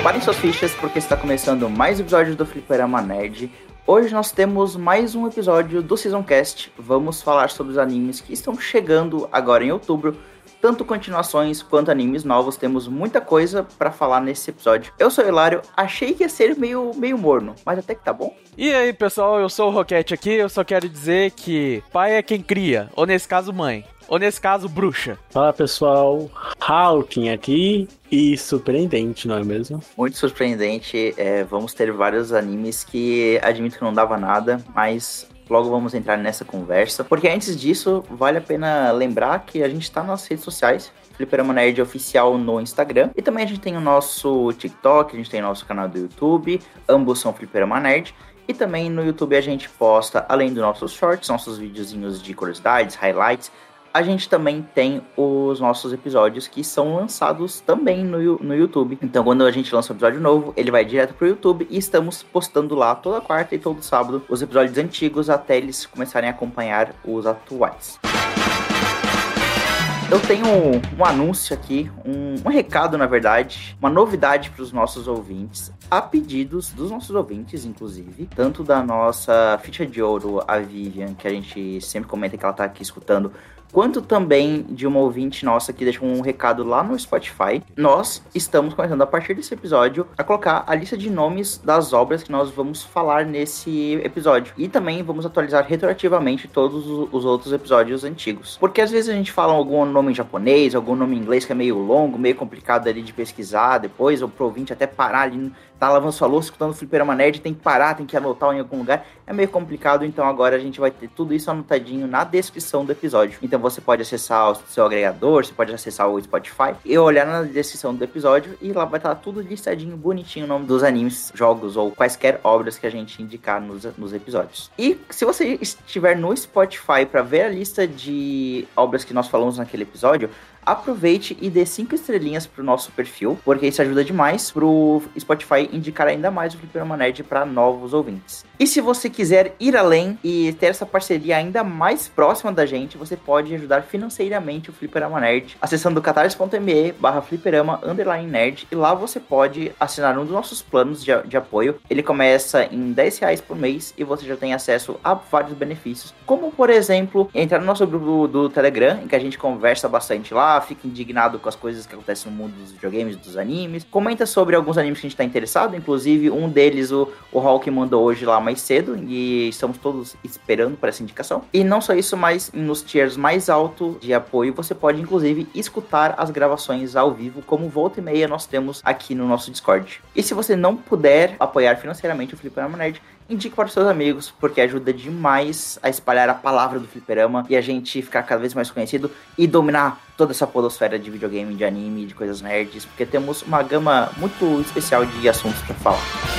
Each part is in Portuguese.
Preparem suas fichas porque está começando mais um episódio do Fliperama Nerd. Hoje nós temos mais um episódio do Season Cast. Vamos falar sobre os animes que estão chegando agora em outubro tanto continuações quanto animes novos. Temos muita coisa para falar nesse episódio. Eu sou o Hilário, achei que ia ser meio, meio morno, mas até que tá bom. E aí, pessoal, eu sou o Roquete aqui. Eu só quero dizer que pai é quem cria, ou nesse caso, mãe. Ou nesse caso, bruxa. Fala pessoal, Hawking aqui e surpreendente, não é mesmo? Muito surpreendente. É, vamos ter vários animes que admito que não dava nada, mas Logo vamos entrar nessa conversa. Porque antes disso, vale a pena lembrar que a gente está nas redes sociais. Fliperama Nerd Oficial no Instagram. E também a gente tem o nosso TikTok, a gente tem o nosso canal do YouTube. Ambos são Fliperama Nerd. E também no YouTube a gente posta, além dos nossos shorts, nossos videozinhos de curiosidades, highlights, a gente também tem os nossos episódios que são lançados também no, no YouTube. Então, quando a gente lança um episódio novo, ele vai direto pro YouTube e estamos postando lá toda quarta e todo sábado os episódios antigos até eles começarem a acompanhar os atuais. Eu tenho um anúncio aqui, um, um recado, na verdade, uma novidade para os nossos ouvintes, a pedidos dos nossos ouvintes, inclusive, tanto da nossa ficha de ouro, a Vivian, que a gente sempre comenta que ela está aqui escutando, quanto também de uma ouvinte nossa que deixou um recado lá no Spotify. Nós estamos começando a partir desse episódio a colocar a lista de nomes das obras que nós vamos falar nesse episódio. E também vamos atualizar retroativamente todos os outros episódios antigos. Porque às vezes a gente fala algum nome em japonês, algum nome em inglês que é meio longo, meio complicado ali de pesquisar depois, ou pro ouvinte até parar ali tá lavando sua louça, escutando o Fliperama Nerd, tem que parar, tem que anotar em algum lugar. É meio complicado, então agora a gente vai ter tudo isso anotadinho na descrição do episódio. Então você pode acessar o seu agregador, você pode acessar o Spotify e olhar na descrição do episódio e lá vai estar tudo listadinho, bonitinho, o nome dos animes, jogos ou quaisquer obras que a gente indicar nos, nos episódios. E se você estiver no Spotify para ver a lista de obras que nós falamos naquele episódio, aproveite e dê cinco estrelinhas pro nosso perfil, porque isso ajuda demais pro Spotify indicar ainda mais o Fliperama Nerd para novos ouvintes. E se você quiser ir além e ter essa parceria ainda mais próxima da gente, você pode ajudar financeiramente o Fliperama Nerd acessando catarse.me barra fliperama underline nerd e lá você pode assinar um dos nossos planos de, de apoio. Ele começa em 10 reais por mês e você já tem acesso a vários benefícios, como por exemplo, entrar no nosso grupo do Telegram, em que a gente conversa bastante lá, fica indignado com as coisas que acontecem no mundo dos videogames, dos animes. Comenta sobre alguns animes que a gente tá interessado, inclusive um deles o, o Hulk mandou hoje lá mais cedo e estamos todos esperando por essa indicação. E não só isso, mas nos tiers mais altos de apoio você pode inclusive escutar as gravações ao vivo, como volta e meia nós temos aqui no nosso Discord. E se você não puder apoiar financeiramente o Fliperama Nerd, indique para os seus amigos, porque ajuda demais a espalhar a palavra do fliperama e a gente ficar cada vez mais conhecido e dominar toda essa podosfera de videogame, de anime, de coisas nerds, porque temos uma gama muito especial de assuntos para falar.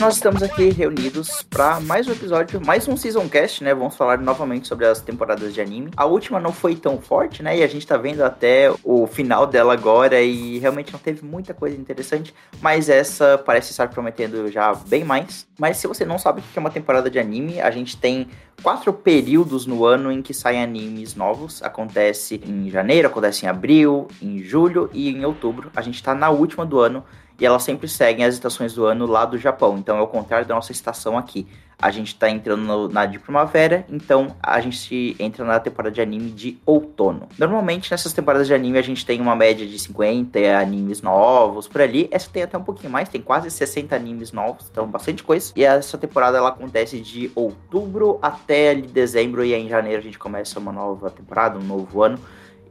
Nós estamos aqui reunidos para mais um episódio, mais um Season Cast, né? Vamos falar novamente sobre as temporadas de anime. A última não foi tão forte, né? E a gente tá vendo até o final dela agora e realmente não teve muita coisa interessante, mas essa parece estar prometendo já bem mais. Mas se você não sabe o que é uma temporada de anime, a gente tem quatro períodos no ano em que saem animes novos. Acontece em janeiro, acontece em abril, em julho e em outubro. A gente tá na última do ano e elas sempre seguem as estações do ano lá do Japão. Então é o contrário da nossa estação aqui. A gente tá entrando no, na de primavera, então a gente entra na temporada de anime de outono. Normalmente nessas temporadas de anime a gente tem uma média de 50 animes novos por ali. Essa tem até um pouquinho mais, tem quase 60 animes novos, então bastante coisa. E essa temporada ela acontece de outubro até ali dezembro e aí em janeiro a gente começa uma nova temporada, um novo ano.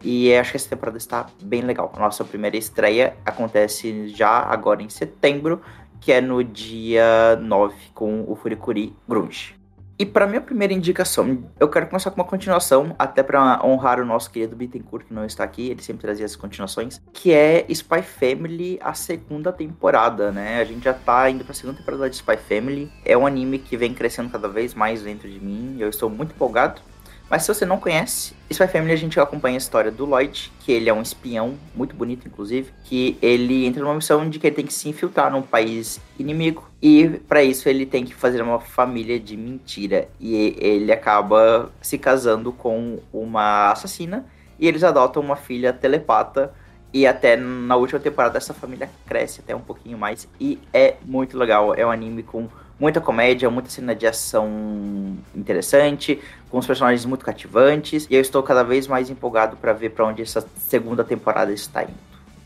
E acho que essa temporada está bem legal. A nossa primeira estreia acontece já agora em setembro, que é no dia 9 com o Furikuri Grunge. E para minha primeira indicação, eu quero começar com uma continuação, até para honrar o nosso querido Bittencourt, que não está aqui, ele sempre trazia as continuações, que é Spy Family, a segunda temporada, né? A gente já tá indo pra segunda temporada de Spy Family. É um anime que vem crescendo cada vez mais dentro de mim, eu estou muito empolgado. Mas se você não conhece, Spy Family a gente acompanha a história do Lloyd, que ele é um espião, muito bonito inclusive, que ele entra numa missão de que ele tem que se infiltrar num país inimigo e para isso ele tem que fazer uma família de mentira e ele acaba se casando com uma assassina e eles adotam uma filha telepata e até na última temporada essa família cresce até um pouquinho mais e é muito legal, é um anime com muita comédia, muita cena de ação interessante, com os personagens muito cativantes, e eu estou cada vez mais empolgado para ver para onde essa segunda temporada está indo.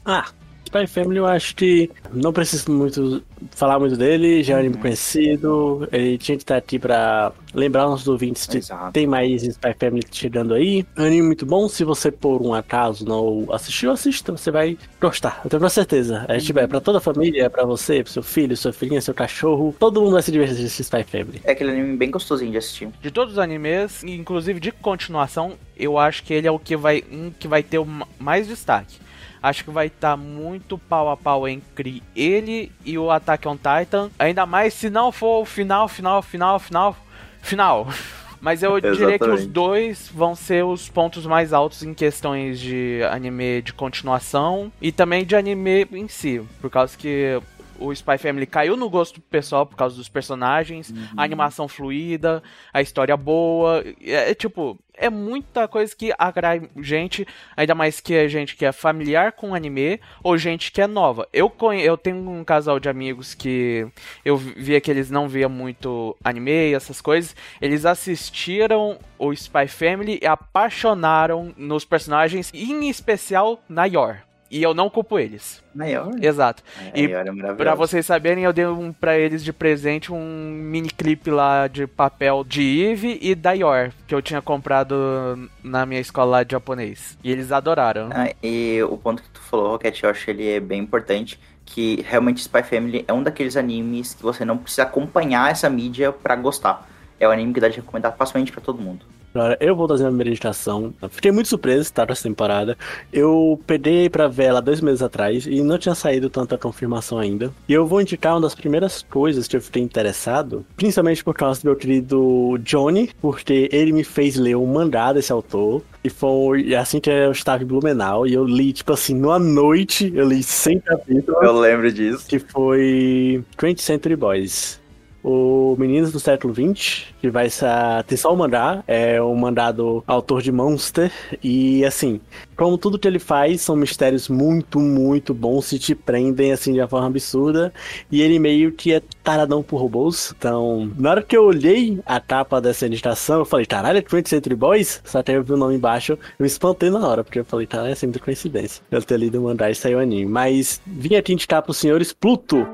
Ah, Spy Family eu acho que não preciso muito falar muito dele, já é um anime uhum. conhecido, ele tinha que estar aqui pra lembrar uns ouvintes que tem mais Spy Family chegando aí. É um anime muito bom, se você por um acaso não assistiu, assista, você vai gostar, eu tenho certeza. É, tipo, é pra toda a família, é pra você, pro seu filho, sua filhinha, seu cachorro, todo mundo vai se divertir nesse Spy Family. É aquele anime bem gostosinho de assistir. De todos os animes, inclusive de continuação, eu acho que ele é o que vai, um que vai ter o mais destaque. Acho que vai estar tá muito pau a pau entre ele e o Attack on Titan. Ainda mais se não for o final, final, final, final, final. Mas eu diria que os dois vão ser os pontos mais altos em questões de anime de continuação e também de anime em si. Por causa que o Spy Family caiu no gosto pessoal por causa dos personagens, uhum. a animação fluida, a história boa. É, é, tipo, é muita coisa que atrai gente, ainda mais que é gente que é familiar com anime ou gente que é nova. Eu, conhe... eu tenho um casal de amigos que eu via que eles não via muito anime e essas coisas. Eles assistiram o Spy Family e apaixonaram nos personagens, em especial na Yor. E eu não culpo eles. Maior? Exato. É, e é pra vocês saberem, eu dei um, pra eles de presente um mini clipe lá de papel de Eve e da Yor, que eu tinha comprado na minha escola de japonês. E eles adoraram. Ah, e o ponto que tu falou, Rocket, eu acho ele é bem importante que realmente Spy Family é um daqueles animes que você não precisa acompanhar essa mídia para gostar. É um anime que dá de recomendar facilmente para todo mundo. Agora, eu vou trazer uma meditação. Fiquei muito surpreso estar nessa temporada. Eu peguei pra ver ela dois meses atrás e não tinha saído tanta confirmação ainda. E eu vou indicar uma das primeiras coisas que eu fiquei interessado, principalmente por causa do meu querido Johnny, porque ele me fez ler o mangá desse autor. E foi assim que eu estava em Blumenau. E eu li, tipo assim, numa noite, eu li 100 capítulos. Eu lembro disso. Que foi 20 Century Boys o Meninos do Século XX, que vai ter só o mandar, é o mandado autor de Monster, e assim, como tudo que ele faz, são mistérios muito, muito bons, se te prendem assim de uma forma absurda, e ele meio que é taradão por robôs, então, na hora que eu olhei a capa dessa ilustração, eu falei, caralho, é 20 Century Boys? Só que eu vi o nome embaixo, eu me espantei na hora, porque eu falei, tá, é sempre coincidência, eu ter lido o mandar e saiu anime, mas vim aqui indicar pros senhores Pluto,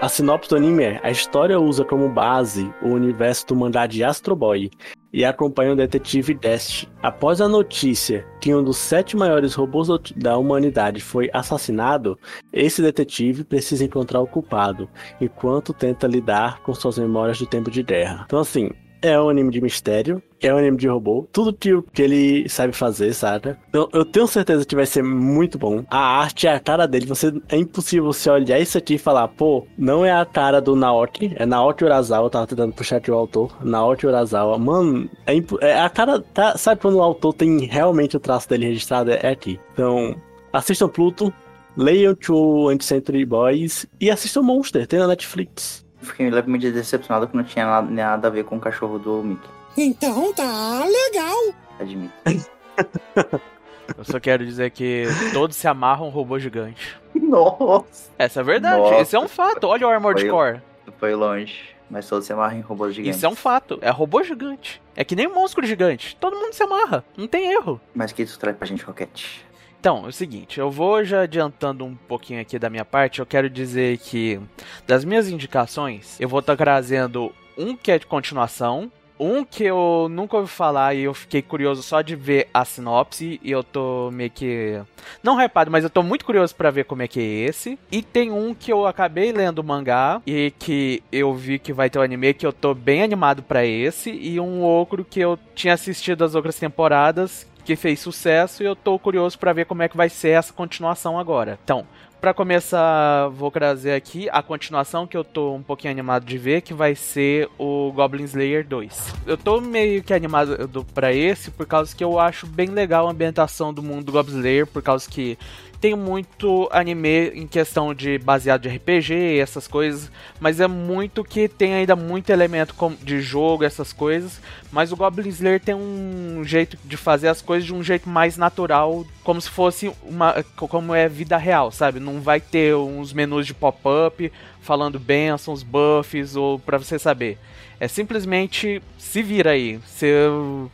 a sinopse do anime é: a história usa como base o universo do mangá de Astro Boy e acompanha o detetive Dest. Após a notícia que um dos sete maiores robôs da humanidade foi assassinado, esse detetive precisa encontrar o culpado, enquanto tenta lidar com suas memórias do tempo de guerra. Então, assim, é um anime de mistério, é um anime de robô, tudo que, que ele sabe fazer, sabe? Então, eu tenho certeza que vai ser muito bom. A arte é a cara dele, você é impossível você olhar isso aqui e falar, pô, não é a cara do Naoki, é Naoki Urasawa, eu tava tentando puxar aqui o autor, Naoki Urasawa. Mano, é, é a cara, tá, sabe quando o autor tem realmente o traço dele registrado? É aqui. Então, assistam Pluto, leiam o Anti-Century Boys e assistam Monster, tem na Netflix. Fiquei levemente decepcionado que não tinha nada, nada a ver com o cachorro do Mickey. Então tá legal. Admito. Eu só quero dizer que todos se amarram um robô gigante. Nossa. Essa é verdade. Nossa. Esse é um fato. Olha o Armored Core. Foi longe. Mas todos se amarram em robôs gigantes. Isso é um fato. É robô gigante. É que nem um monstro gigante. Todo mundo se amarra. Não tem erro. Mas o que isso traz pra gente, Rocket? Então, é o seguinte, eu vou já adiantando um pouquinho aqui da minha parte, eu quero dizer que das minhas indicações, eu vou estar tá trazendo um que é de continuação, Um que eu nunca ouvi falar e eu fiquei curioso só de ver a sinopse e eu tô meio que. Não hypado, mas eu tô muito curioso para ver como é que é esse. E tem um que eu acabei lendo o mangá e que eu vi que vai ter o um anime que eu tô bem animado para esse. E um outro que eu tinha assistido as outras temporadas que fez sucesso e eu tô curioso para ver como é que vai ser essa continuação agora. Então, para começar, vou trazer aqui a continuação que eu tô um pouquinho animado de ver, que vai ser o Goblin Slayer 2. Eu tô meio que animado para esse por causa que eu acho bem legal a ambientação do mundo do Goblin Slayer, por causa que tem muito anime em questão de baseado de RPG, essas coisas, mas é muito que tem ainda muito elemento de jogo, essas coisas. Mas o Goblin Slayer tem um jeito de fazer as coisas de um jeito mais natural, como se fosse uma. como é vida real, sabe? Não vai ter uns menus de pop-up falando bênçãos, buffs, ou para você saber. É simplesmente se vira aí. Você,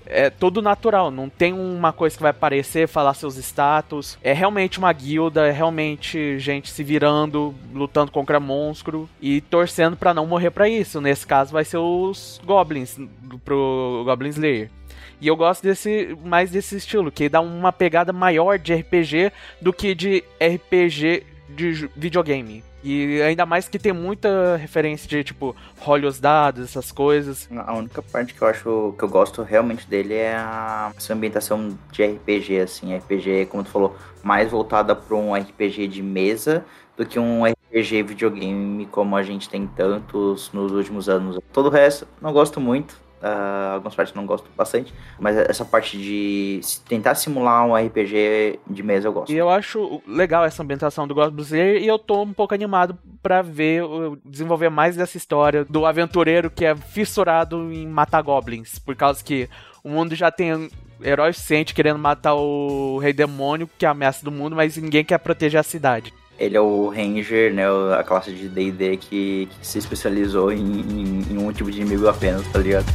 é todo natural. Não tem uma coisa que vai aparecer, falar seus status. É realmente uma guilda, é realmente gente se virando, lutando contra monstro e torcendo para não morrer para isso. Nesse caso vai ser os goblins pro Goblin Slayer. E eu gosto desse mais desse estilo, que dá uma pegada maior de RPG do que de RPG de videogame. E ainda mais que tem muita referência de, tipo, role os dados, essas coisas. A única parte que eu acho que eu gosto realmente dele é a essa ambientação de RPG, assim. RPG, como tu falou, mais voltada para um RPG de mesa do que um RPG videogame como a gente tem tantos nos últimos anos. Todo o resto, não gosto muito Uh, algumas partes não gosto bastante, mas essa parte de tentar simular um RPG de mesa eu gosto. E eu acho legal essa ambientação do Goblin Slayer e eu tô um pouco animado para ver desenvolver mais dessa história do aventureiro que é fissurado em matar goblins, por causa que o mundo já tem heróis suficiente querendo matar o rei demônio, que é a ameaça do mundo, mas ninguém quer proteger a cidade. Ele é o Ranger, né? A classe de DD que, que, se especializou em, em, em um tipo de inimigo apenas, tá ligado?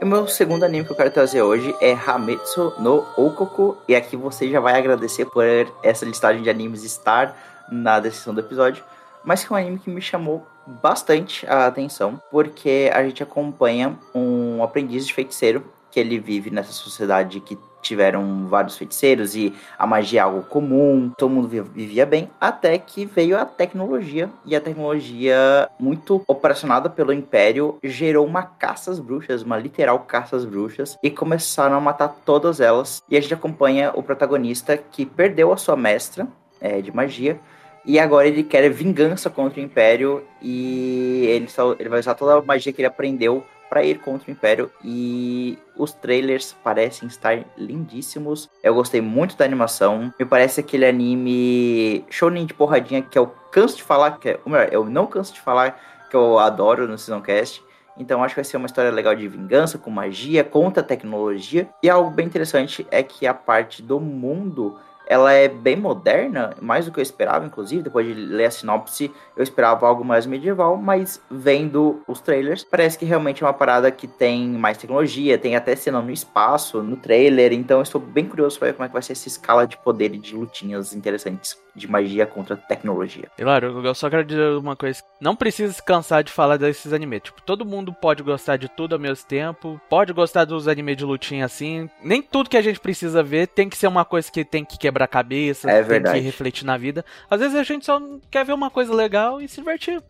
E o meu segundo anime que eu quero trazer hoje é Hametsu no Okoku. E aqui você já vai agradecer por essa listagem de animes estar na descrição do episódio. Mas que é um anime que me chamou bastante a atenção, porque a gente acompanha um aprendiz de feiticeiro que ele vive nessa sociedade que tiveram vários feiticeiros e a magia é algo comum, todo mundo vivia bem, até que veio a tecnologia e a tecnologia muito operacionada pelo Império gerou uma caça às bruxas, uma literal caça às bruxas e começaram a matar todas elas. E a gente acompanha o protagonista que perdeu a sua mestra é, de magia e agora ele quer vingança contra o Império e ele, ele vai usar toda a magia que ele aprendeu para ir contra o Império e os trailers parecem estar lindíssimos. Eu gostei muito da animação. Me parece aquele anime shonen de porradinha que eu canso de falar, que é, ou melhor, eu não canso de falar que eu adoro no Seasoncast. Então acho que vai ser uma história legal de vingança com magia, contra tecnologia. E algo bem interessante é que a parte do mundo ela é bem moderna, mais do que eu esperava, inclusive, depois de ler a sinopse, eu esperava algo mais medieval, mas vendo os trailers, parece que realmente é uma parada que tem mais tecnologia, tem até cena no espaço, no trailer, então estou bem curioso para ver como é que vai ser essa escala de poder e de lutinhas interessantes de magia contra tecnologia. Claro, eu só quero dizer uma coisa, não precisa se cansar de falar desses animes, tipo, todo mundo pode gostar de tudo ao mesmo tempo, pode gostar dos animes de lutinha assim, nem tudo que a gente precisa ver tem que ser uma coisa que tem que quebrar quebra-cabeça, é tem que refletir na vida. Às vezes a gente só quer ver uma coisa legal e se divertir.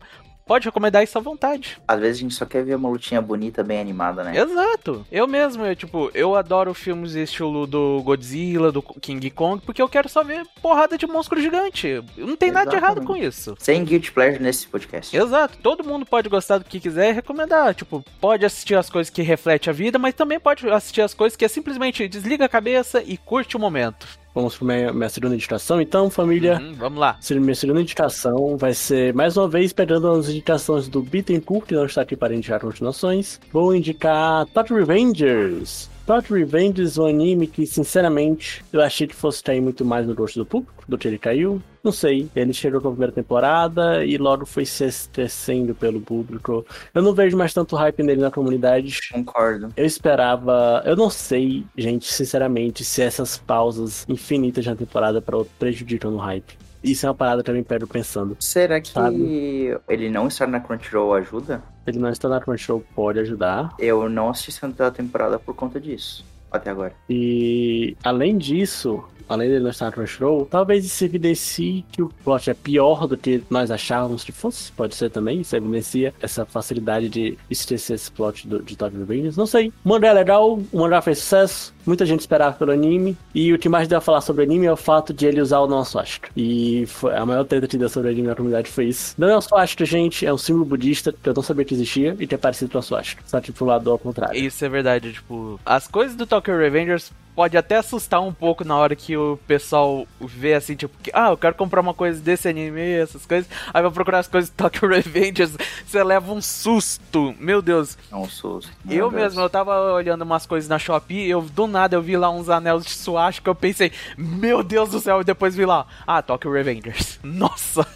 Pode recomendar isso à vontade. Às vezes a gente só quer ver uma lutinha bonita, bem animada, né? Exato. Eu mesmo, eu, tipo, eu adoro filmes estilo do Godzilla, do King Kong, porque eu quero só ver porrada de monstro gigante. Não tem Exatamente. nada de errado com isso. Sem guilty pleasure nesse podcast. Exato. Todo mundo pode gostar do que quiser e recomendar. Tipo, pode assistir as coisas que refletem a vida, mas também pode assistir as coisas que é simplesmente desliga a cabeça e curte o momento. Vamos para minha, minha segunda indicação, então, família. Uhum, vamos lá. Minha segunda indicação vai ser, mais uma vez, pegando as indicações do Bittencourt, que não está aqui para indicar continuações. Vou indicar Tot Revengers. Tokyo Revengers, um anime que, sinceramente, eu achei que fosse cair muito mais no gosto do público do que ele caiu. Não sei, ele chegou com a primeira temporada e logo foi se estrecendo pelo público. Eu não vejo mais tanto hype nele na comunidade. Concordo. Eu esperava. Eu não sei, gente, sinceramente, se essas pausas infinitas na temporada para prejudicam no hype. Isso é uma parada que eu me pego pensando. Será que Sabe? ele não estar na Crunchyroll ajuda? Ele não está na Crunchyroll pode ajudar. Eu não assisti a temporada por conta disso. Até agora. E além disso, além dele não estar na Crunchyroll, talvez isso evidencie que o plot é pior do que nós achávamos que fosse. Pode ser também, isso evidencia essa facilidade de esquecer esse plot do, de Tokyo Revengers. Não sei. O mangá é legal, o mangá fez sucesso, muita gente esperava pelo anime. E o que mais deu a falar sobre o anime é o fato de ele usar o não swastika. E foi, a maior treta que deu sobre o anime na comunidade foi isso. Não é um swastika, gente, é um símbolo budista que eu não sabia que existia e que é parecido com a swastika. Só que pro lado ao contrário. Isso é verdade, tipo, as coisas do Tokyo Revengers pode até assustar um pouco na hora que o pessoal vê assim, tipo, que, ah, eu quero comprar uma coisa desse anime, essas coisas, aí vai procurar as coisas do Tokyo Revengers, você leva um susto, meu Deus. É um susto. eu Meu Deus. mesmo, eu tava olhando umas coisas na Shopee, eu do nada eu vi lá uns anéis de suástica, eu pensei, meu Deus do céu, e depois vi lá, ah, Tokyo Revengers. Nossa,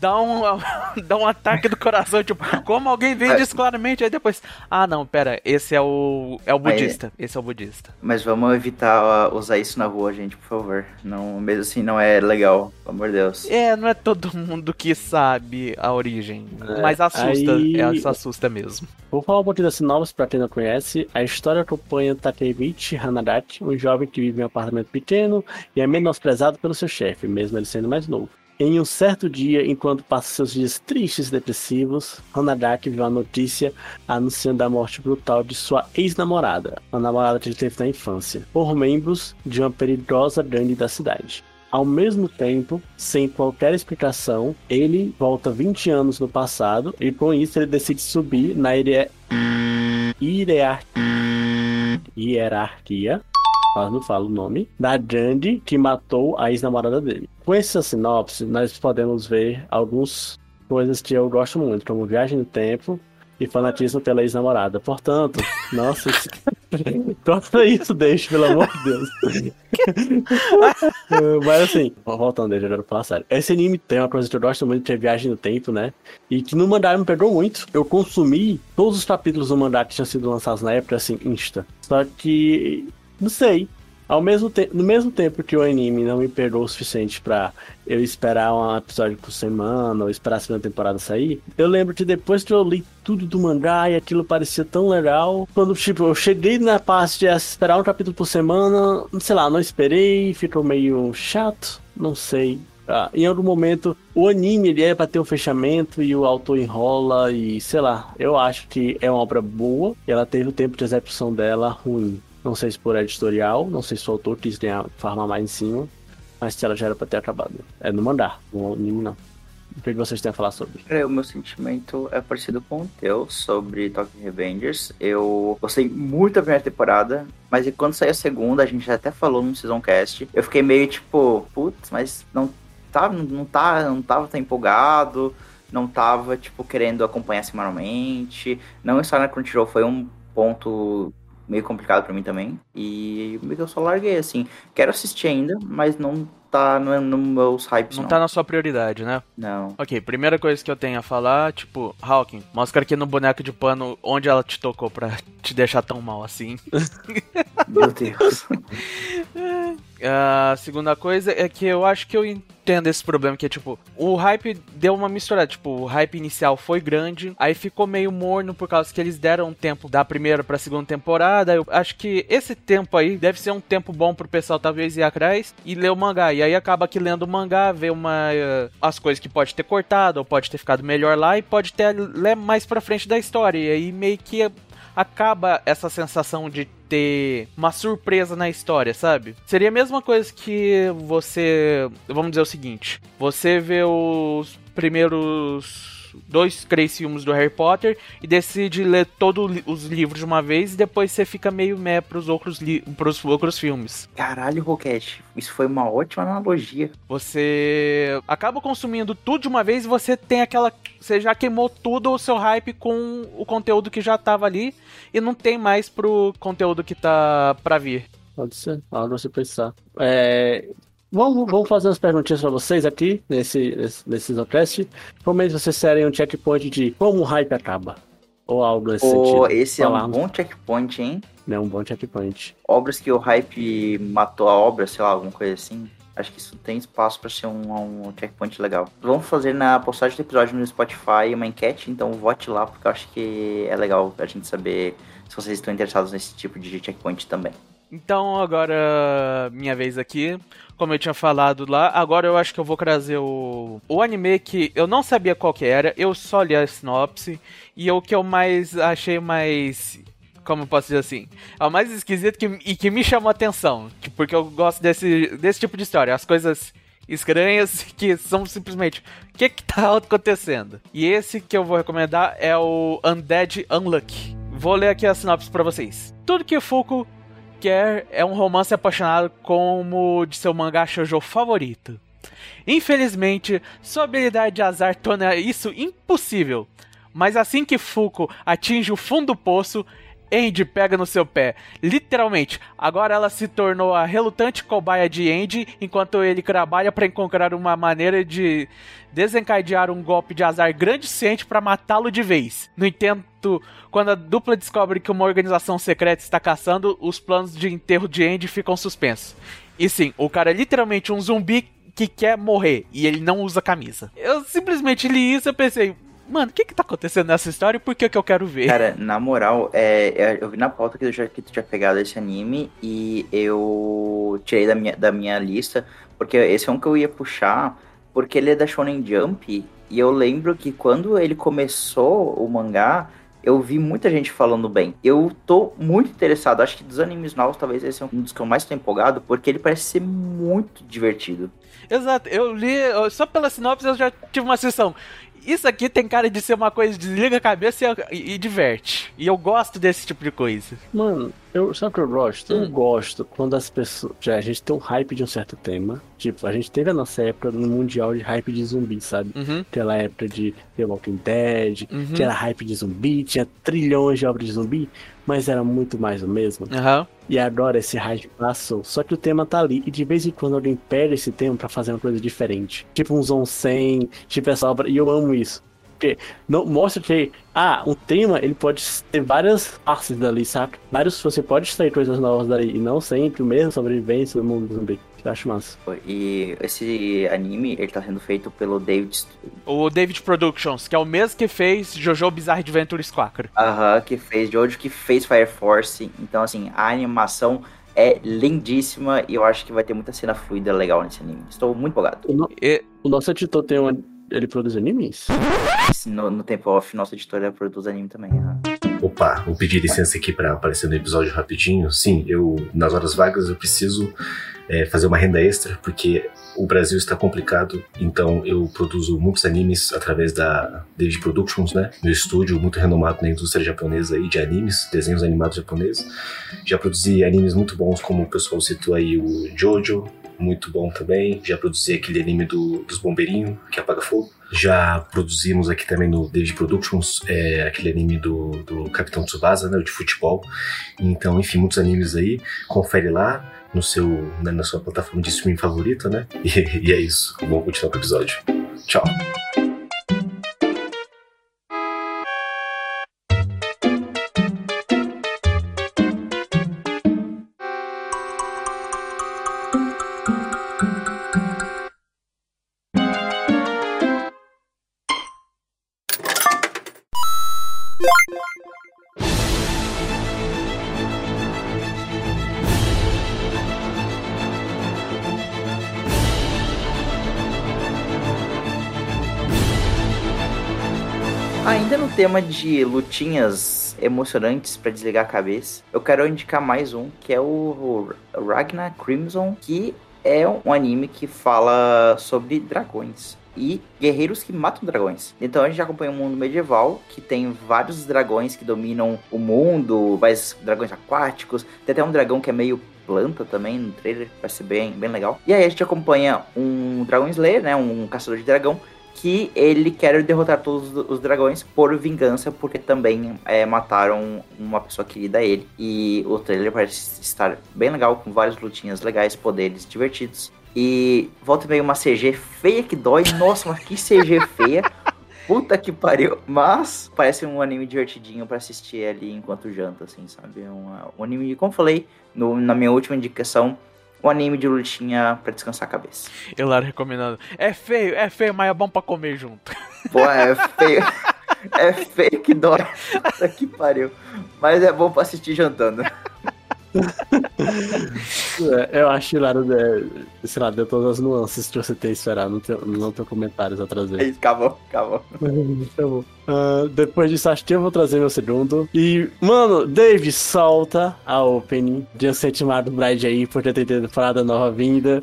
dá um, dá um ataque do coração, tipo, como alguém vende isso claramente, aí depois, ah não, pera, esse é o é o budista, esse é o budista. Mas vamos evitar usar isso na rua, gente, por favor. Não, mesmo assim não é legal, pelo amor de Deus. É, não é todo mundo que sabe a origem, É, mas assusta, aí- é, isso assusta mesmo. Vou falar um pouquinho da sinopse pra quem não conhece. A história acompanha Takemichi Hanadaki, um jovem que vive em um apartamento pequeno e é menosprezado pelo seu chefe, mesmo ele sendo mais novo. Em um certo dia, enquanto passa seus dias tristes e depressivos, Hanadaki viu a notícia anunciando a morte brutal de sua ex-namorada, uma namorada que ele teve na infância, por membros de uma perigosa gangue da cidade. Ao mesmo tempo, sem qualquer explicação, ele volta 20 anos no passado e com isso ele decide subir na hierar- hierar- hierarquia, mas não falo o nome, da Jandy que matou a ex-namorada dele. Com essa sinopse, nós podemos ver algumas coisas que eu gosto muito, como viagem no tempo e fanatismo pela ex-namorada. Portanto, nossa, isso- corta isso, deixa, pelo amor de Deus. Uh, Mas assim, voltando eu falar sério. Esse anime tem uma coisa que eu gosto muito, que é viagem no tempo, né? E que no mangá me pegou muito. Eu consumi todos os capítulos do mangá que tinham sido lançados na época, assim, insta. Só que, não sei. Ao mesmo no mesmo tempo que o anime não me pegou o suficiente pra eu esperar um episódio por semana ou esperar a segunda temporada sair, eu lembro que depois que eu li tudo do mangá e aquilo parecia tão legal, quando tipo, eu cheguei na parte de esperar um capítulo por semana, sei lá, não esperei, ficou meio chato, não sei. Ah, em algum momento, o anime ele é pra ter um fechamento e o autor enrola e sei lá, eu acho que é uma obra boa e ela teve o tempo de execução dela ruim. Não sei se por editorial, não sei se o autor quis ganhar, farmar mais em cima, mas se ela já era pra ter acabado. É no mandar, no anime não. O que vocês têm a falar sobre? É, o meu sentimento é parecido com o teu sobre Tokyo Revengers. Eu gostei muito da primeira temporada, mas quando saiu a segunda, a gente já até falou no Season Cast, eu fiquei meio tipo, putz, mas não tá, não tá, não tava tão empolgado, não tava, tipo, querendo acompanhar semanalmente. Não estar na Crunchyroll foi um ponto meio complicado pra mim também. E meio que eu só larguei, assim. Quero assistir ainda, mas não tá no, no meus hypes, Não não. tá na sua prioridade, né? Não. Ok, primeira coisa que eu tenho a falar, tipo, Hawking, mostra aqui no boneco de pano onde ela te tocou pra te deixar tão mal assim. Meu Deus. A segunda coisa é que eu acho que eu entendo esse problema, que é tipo, o hype deu uma misturada, tipo, o hype inicial foi grande, aí ficou meio morno por causa que eles deram tempo da primeira pra segunda temporada. Eu acho que esse tempo aí deve ser um tempo bom pro pessoal talvez ir atrás e ler o mangá. E aí acaba que lendo o mangá, vê uma eh, as coisas que pode ter cortado ou pode ter ficado melhor lá e pode ter ler mais pra frente da história. E aí meio que acaba essa sensação de ter uma surpresa na história, sabe? Seria a mesma coisa que você. Vamos dizer o seguinte: você vê os primeiros dois, três filmes do Harry Potter e decide ler todos os livros de uma vez e depois você fica meio meh pros outros, pros outros filmes. Caralho, Roquete, isso foi uma ótima analogia. Você acaba consumindo tudo de uma vez e você tem aquela. Você já queimou tudo o seu hype com o conteúdo que já tava ali e não tem mais pro conteúdo que tá pra vir. Pode ser, algo você pensar. É, Vamos, vamos fazer umas perguntinhas para vocês aqui, nesse, nesse, nesse Zocast. Eles vocês serem um checkpoint de como o hype acaba? Ou algo nesse Pô, sentido. esse é um bom checkpoint, hein? É um bom checkpoint. Obras que o hype matou a obra, sei lá, alguma coisa assim. Acho que isso tem espaço para ser um, um checkpoint legal. Vamos fazer na postagem do episódio no Spotify uma enquete, então vote lá, porque eu acho que é legal a gente saber se vocês estão interessados nesse tipo de checkpoint também. Então, agora minha vez aqui. Como eu tinha falado lá, agora eu acho que eu vou trazer o, o anime que eu não sabia qual que era, eu só li a sinopse, e o que eu mais achei mais como eu posso dizer assim, é o mais esquisito que, e que me chamou a atenção, porque eu gosto desse, desse tipo de história, as coisas estranhas que são simplesmente o que que tá acontecendo. E esse que eu vou recomendar é o Undead Unlucky. Vou ler aqui a sinopse para vocês. Tudo que Fuku quer é um romance apaixonado como de seu mangá shoujo favorito. Infelizmente, sua habilidade de azar torna isso impossível. Mas assim que Fuko atinge o fundo do poço, Andy pega no seu pé. Literalmente, agora ela se tornou a relutante cobaia de Andy, enquanto ele trabalha para encontrar uma maneira de desencadear um golpe de azar grande suficiente para matá-lo de vez. No entanto, quando a dupla descobre que uma organização secreta está caçando, os planos de enterro de Andy ficam suspensos. E sim, o cara é literalmente um zumbi que quer morrer e ele não usa camisa. Eu simplesmente li isso e pensei, mano, o que que tá acontecendo nessa história e por que que eu quero ver? Cara, na moral, é, é eu vi na pauta que, já, que tu tinha pegado esse anime e eu tirei da minha, da minha lista, porque esse é um que eu ia puxar, porque ele é da Shonen Jump, e eu lembro que quando ele começou o mangá, eu vi muita gente falando bem. Eu tô muito interessado, acho que dos animes novos, talvez esse é um dos que eu mais tô empolgado, porque ele parece ser muito divertido. Exato, eu li, só pela sinopse eu já tive uma sessão. Isso aqui tem cara de ser uma coisa, desliga a cabeça e, e, diverte. E eu gosto desse tipo de coisa. Mano, eu, sabe o que eu gosto? Hum. Eu gosto quando as pessoas. Já a gente tem um hype de um certo tema. Tipo, a gente teve a nossa época no Mundial de hype de zumbi, sabe? Uhum. Aquela época de The Walking Dead, uhum. que era hype de zumbi, tinha trilhões de obras de zumbi, mas era muito mais o mesmo. Uhum. E agora esse hype passou. Só que o tema tá ali. E de vez em quando alguém perde esse tema para fazer uma coisa diferente. Tipo um Zon 100, tipo essa obra. E eu amo isso. Porque não, mostra que, ah, um tema ele pode ter várias partes dali, saca? Vários, você pode extrair coisas novas dali. E não sempre o mesmo sobrevivência do mundo zumbi. Eu acho massa. E esse anime, ele tá sendo feito pelo David... O David Productions, que é o mesmo que fez Jojo Bizarre Adventure 4. Aham, que fez Jojo, que fez Fire Force. Então, assim, a animação é lindíssima e eu acho que vai ter muita cena fluida legal nesse anime. Estou muito empolgado. O, no... e... o nosso editor tem uma... Ele produz animes? No, no tempo off, nosso editor produz anime também. Uhum. Opa, vou pedir licença aqui para aparecer no episódio rapidinho. Sim, eu, nas horas vagas, eu preciso é, fazer uma renda extra, porque o Brasil está complicado, então eu produzo muitos animes através da David Productions, né? Meu estúdio muito renomado na indústria japonesa aí de animes, desenhos animados japoneses. Já produzi animes muito bons, como o pessoal citou aí o Jojo, muito bom também. Já produzi aquele anime do, dos bombeirinhos, que apaga fogo. Já produzimos aqui também no David Productions é, aquele anime do, do Capitão Tsubasa, né, de futebol. Então, enfim, muitos animes aí. Confere lá no seu, né, na sua plataforma de streaming favorita, né? E, e é isso. Vamos continuar com o episódio. Tchau. Tema de lutinhas emocionantes para desligar a cabeça, eu quero indicar mais um, que é o Ragnar Crimson, que é um anime que fala sobre dragões. e guerreiros que matam dragões. Então a gente acompanha um mundo medieval que tem vários dragões que dominam o mundo, vários dragões aquáticos, tem até um dragão que é meio planta também no trailer, vai ser bem, bem legal. E aí a gente acompanha um Dragon Slayer, né, um caçador de dragão, que ele quer derrotar todos os dragões por vingança, porque também é, mataram uma pessoa querida a ele. E o trailer parece estar bem legal, com várias lutinhas legais, poderes divertidos. E volta meio uma CG feia que dói. Nossa, mas que CG feia. Puta que pariu. Mas parece um anime divertidinho para assistir ali enquanto janta, assim, sabe? Um, um anime, como falei no, na minha última indicação, um anime de lutinha pra descansar a cabeça. Eu lá recomendando. É feio, é feio, mas é bom pra comer junto. Pô, é feio. é feio que dói. Puta que pariu. Mas é bom pra assistir jantando. É, eu acho hilário, né, sei lá, deu todas as nuances que você tem esperar no teu, no teu comentários a trazer. É isso, acabou, acabou. Acabou. Uh, depois disso, acho que eu vou trazer meu segundo. E, mano, Dave, solta a opening de Ancetimado Bride aí, por ter temporada nova vinda.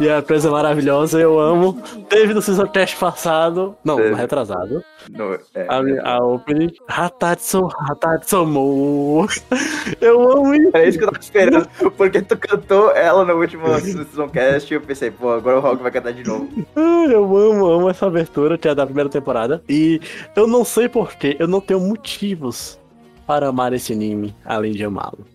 E a coisa maravilhosa, eu amo. Teve no teste passado. Não, Teve. retrasado. No, é, A, a opening. Hatatsu, Hatatsu Mo. Eu amo isso. Era isso que eu tava esperando, porque tu cantou ela no último Season Cast e eu pensei, pô, agora o Rock vai cantar de novo. Eu amo, amo essa abertura, que é da primeira temporada. E eu não sei porquê, eu não tenho motivos para amar esse anime, além de amá-lo.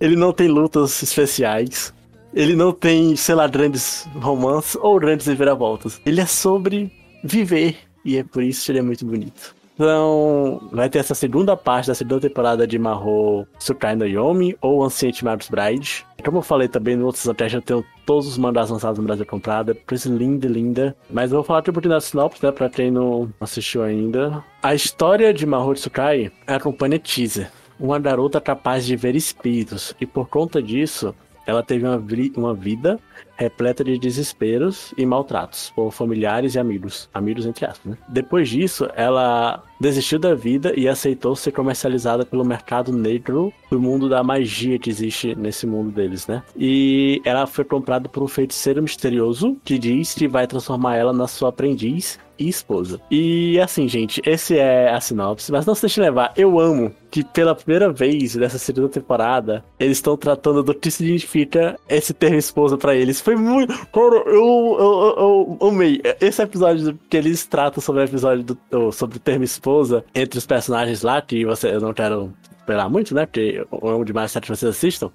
Ele não tem lutas especiais. Ele não tem, sei lá, grandes romances ou grandes reviravoltas. Ele é sobre viver. E é por isso que ele é muito bonito. Então, vai ter essa segunda parte da segunda temporada de Mahou Tsukai no Yomi ou Ancient Marvel's Bride. Como eu falei também no outro Teste, eu tenho todos os mandás lançados no Brasil comprado. Por isso, linda, linda. Mas eu vou falar tipo da sinopse, né? Pra quem não assistiu ainda. A história de Mahou Tsukai acompanha teaser. Uma garota capaz de ver espíritos. E por conta disso, ela teve uma, uma vida repleta de desesperos e maltratos por familiares e amigos. Amigos entre aspas, né? Depois disso, ela desistiu da vida e aceitou ser comercializada pelo mercado negro do mundo da magia que existe nesse mundo deles, né? E ela foi comprada por um feiticeiro misterioso que diz que vai transformar ela na sua aprendiz e esposa. E assim, gente, esse é a sinopse, mas não se deixe levar. Eu amo que pela primeira vez nessa segunda temporada, eles estão tratando do que significa esse termo esposa pra eles. Foi muito. Cara, eu, eu, eu, eu amei. Esse episódio que eles tratam sobre o episódio do- sobre o termo esposa entre os personagens lá, que você, eu não quero esperar muito, né? Porque eu amo demais que vocês assistam.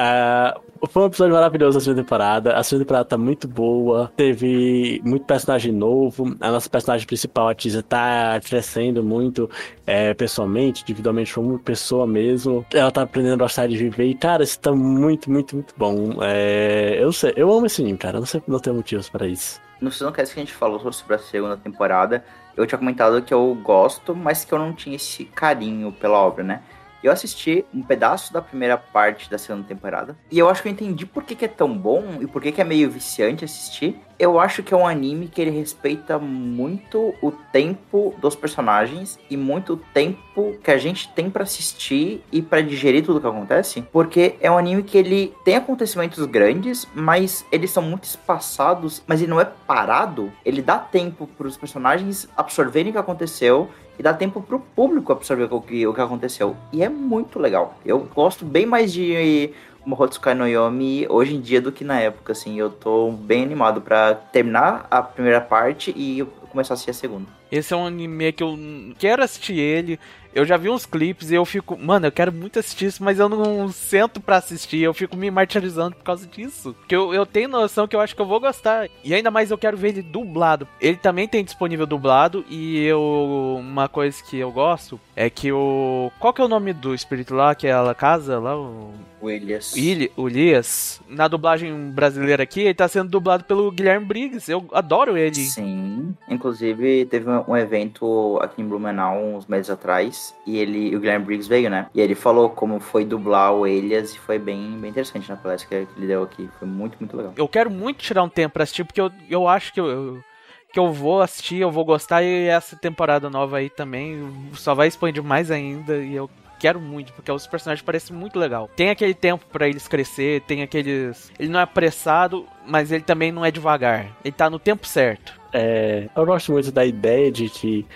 Ah, foi um episódio maravilhoso a segunda temporada. A segunda temporada tá muito boa. Teve muito personagem novo. A nossa personagem principal, a Tisa, tá crescendo muito é, pessoalmente, individualmente, como pessoa mesmo. Ela tá aprendendo a gostar de viver. E, cara, isso tá muito, muito, muito bom. É, eu sei, eu amo esse anime, cara. Não sei não tenho motivos para isso. No Seasoncast que a gente falou sobre a segunda temporada, eu tinha comentado que eu gosto, mas que eu não tinha esse carinho pela obra, né? Eu assisti um pedaço da primeira parte da segunda temporada. E eu acho que eu entendi por que, que é tão bom e por que, que é meio viciante assistir. Eu acho que é um anime que ele respeita muito o tempo dos personagens e muito o tempo que a gente tem pra assistir e pra digerir tudo que acontece. Porque é um anime que ele tem acontecimentos grandes, mas eles são muito espaçados, mas ele não é parado. Ele dá tempo pros personagens absorverem o que aconteceu e dá tempo pro público absorver o que, o que aconteceu. E é muito legal. Eu gosto bem mais de Mahotsukai no Yomi hoje em dia do que na época, assim. Eu tô bem animado pra terminar a primeira parte e começar a assistir a segunda. Esse é um anime que eu quero assistir ele. Eu já vi uns clipes e eu fico, mano, eu quero muito assistir isso, mas eu não sento pra assistir. Eu fico me martirizando por causa disso. Porque eu, eu tenho noção que eu acho que eu vou gostar. E ainda mais eu quero ver ele dublado. Ele também tem disponível dublado. E eu. Uma coisa que eu gosto é que o. Qual que é o nome do espírito lá? Que ela casa lá? O. O Elias. O Elias, na dublagem brasileira aqui, ele tá sendo dublado pelo Guilherme Briggs. Eu adoro ele. Sim. Inclusive, teve um um evento aqui em Blumenau uns meses atrás. E ele, o Guilherme Briggs veio, né? E ele falou como foi dublar o Elias e foi bem, bem interessante na palestra que ele deu aqui. Foi muito, muito legal. Eu quero muito tirar um tempo pra assistir, porque eu, eu acho que eu, eu- que eu vou assistir, eu vou gostar. E essa temporada nova aí também só vai expandir mais ainda. E eu quero muito, porque os personagens parecem muito legal. Tem aquele tempo para eles crescer, tem aqueles. Ele não é apressado, mas ele também não é devagar. Ele tá no tempo certo. É, eu gosto muito da ideia de que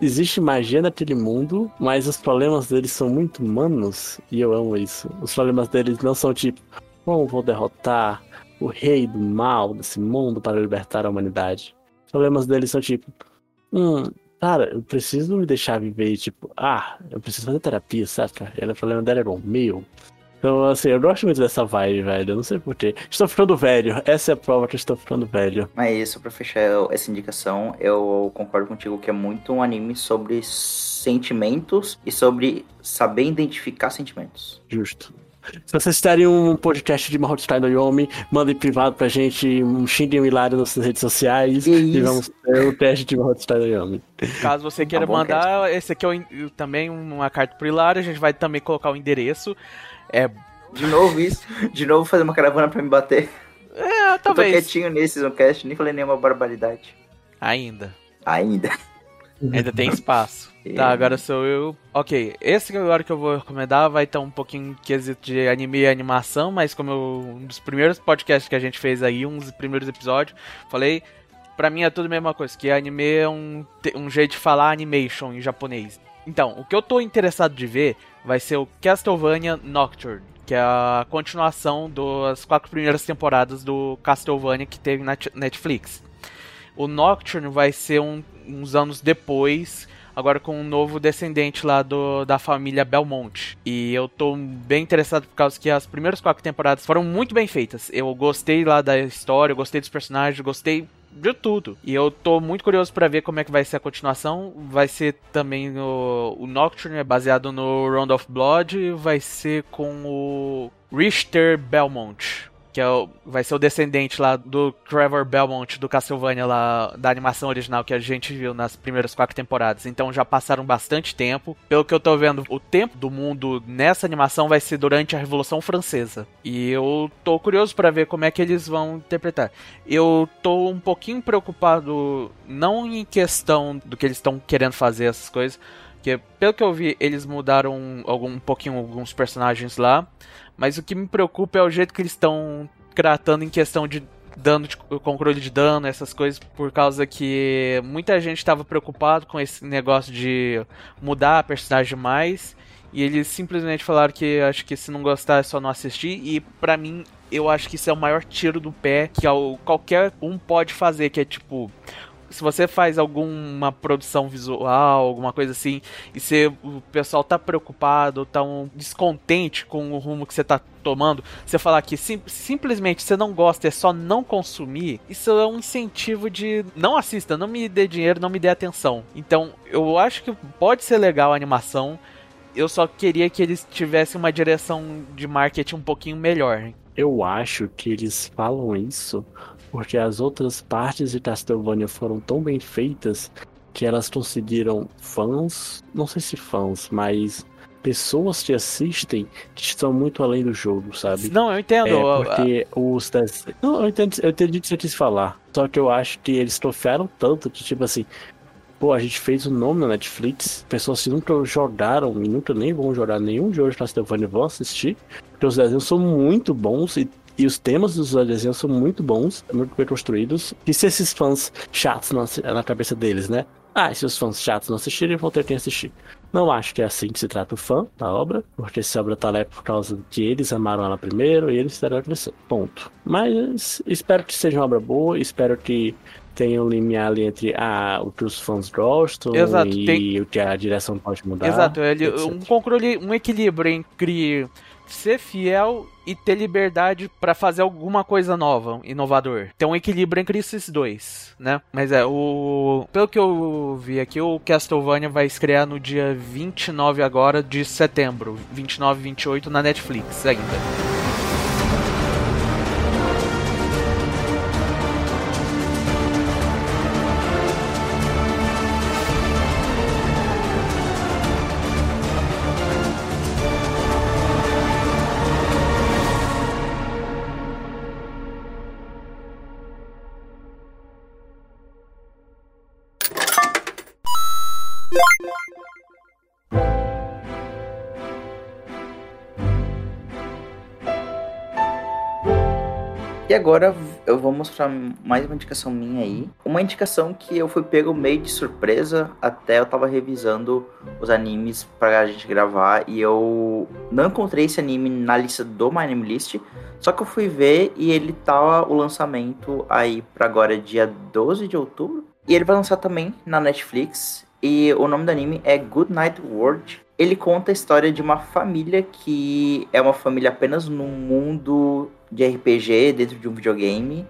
existe magia naquele mundo, mas os problemas deles são muito humanos, e eu amo isso. Os problemas deles não são tipo, como vou derrotar o rei do mal desse mundo para libertar a humanidade. Os problemas deles são tipo, hum, cara, eu preciso me deixar viver, tipo, ah, eu preciso fazer terapia, saca? E o problema dela era o meu. Então, assim, eu gosto muito dessa vibe, velho. Eu não sei porquê. Estou ficando velho. Essa é a prova que eu estou ficando velho. Mas é isso, pra fechar essa indicação, eu concordo contigo que é muito um anime sobre sentimentos e sobre saber identificar sentimentos. Justo. Se vocês terem um podcast de Mahotsukai no Yomi, mandem privado pra gente, um xinguem um hilário nas redes sociais e vamos ter o um teste de Mahotsukai no Yomi. Caso você queira tá mandar, cast. esse aqui é o, também uma carta pro hilário, a gente vai também colocar o endereço. É. De novo isso? De novo fazer uma caravana pra me bater? É, talvez. Eu tô quietinho nesse Zoncast, nem falei nenhuma barbaridade. Ainda. Ainda. Ainda tem espaço. Tá, agora sou eu. Ok, esse agora que eu vou recomendar vai estar um pouquinho quesito de anime e animação, mas como eu, um dos primeiros podcasts que a gente fez aí, dos primeiros episódios, falei, pra mim é tudo a mesma coisa, que anime é um, um jeito de falar animation em japonês. Então, o que eu tô interessado de ver vai ser o Castlevania Nocturne, que é a continuação das quatro primeiras temporadas do Castlevania que teve na Netflix. O Nocturne vai ser um, uns anos depois, agora com um novo descendente lá do, da família Belmont. E eu tô bem interessado por causa que as primeiras quatro temporadas foram muito bem feitas. Eu gostei lá da história, eu gostei dos personagens, gostei de tudo. E eu tô muito curioso para ver como é que vai ser a continuação. Vai ser também o, o Nocturne, é baseado no Round of Blood, vai ser com o Richter Belmont que é o, vai ser o descendente lá do Trevor Belmont do Castlevania lá da animação original que a gente viu nas primeiras quatro temporadas. Então já passaram bastante tempo. Pelo que eu tô vendo, o tempo do mundo nessa animação vai ser durante a Revolução Francesa. E eu tô curioso para ver como é que eles vão interpretar. Eu tô um pouquinho preocupado não em questão do que eles estão querendo fazer essas coisas, porque pelo que eu vi, eles mudaram algum, um pouquinho alguns personagens lá. Mas o que me preocupa é o jeito que eles estão tratando em questão de dano de controle de dano, essas coisas, por causa que muita gente estava preocupado com esse negócio de mudar a personagem mais. E eles simplesmente falaram que acho que se não gostar é só não assistir. E para mim, eu acho que isso é o maior tiro do pé que qualquer um pode fazer, que é tipo, se você faz alguma produção visual, alguma coisa assim, e se o pessoal tá preocupado, tá um descontente com o rumo que você tá tomando, você falar que sim, simplesmente você não gosta, é só não consumir, isso é um incentivo de não assista, não me dê dinheiro, não me dê atenção. Então, eu acho que pode ser legal a animação, eu só queria que eles tivessem uma direção de marketing um pouquinho melhor. Eu acho que eles falam isso porque as outras partes de Castlevania foram tão bem feitas que elas conseguiram fãs, não sei se fãs, mas pessoas que assistem que estão muito além do jogo, sabe? Não, eu entendo. É porque os Não, eu entendo, eu entendi o que você quis falar. Só que eu acho que eles trofiaram tanto que, tipo assim, pô, a gente fez o um nome na Netflix, pessoas que nunca jogaram e nunca nem vão jogar nenhum jogo de Castlevania vão assistir, porque os desenhos são muito bons e e os temas dos desenhos são muito bons, muito bem construídos. E se esses fãs chatos não, na cabeça deles, né? Ah, se os fãs chatos não assistirem, vão ter que assistir. Não acho que é assim que se trata o fã da obra, porque essa obra tá lá por causa que eles amaram ela primeiro e eles fizeram crescer. Ponto. Mas espero que seja uma obra boa, espero que tenha um limiar ali entre ah, o que os fãs gostam Exato, e tem... o que a direção pode mudar. Exato, ele, um controle, um equilíbrio entre ser fiel e ter liberdade para fazer alguma coisa nova, inovador. Tem um equilíbrio entre esses dois, né? Mas é, o pelo que eu vi aqui, o Castlevania vai estrear no dia 29 agora de setembro, 29 e 28 na Netflix ainda. Agora eu vou mostrar mais uma indicação minha aí. Uma indicação que eu fui pego meio de surpresa, até eu tava revisando os animes pra gente gravar e eu não encontrei esse anime na lista do My Anime List, só que eu fui ver e ele tá o lançamento aí pra agora dia 12 de outubro. E ele vai lançar também na Netflix e o nome do anime é Good Night World. Ele conta a história de uma família que é uma família apenas num mundo de RPG dentro de um videogame.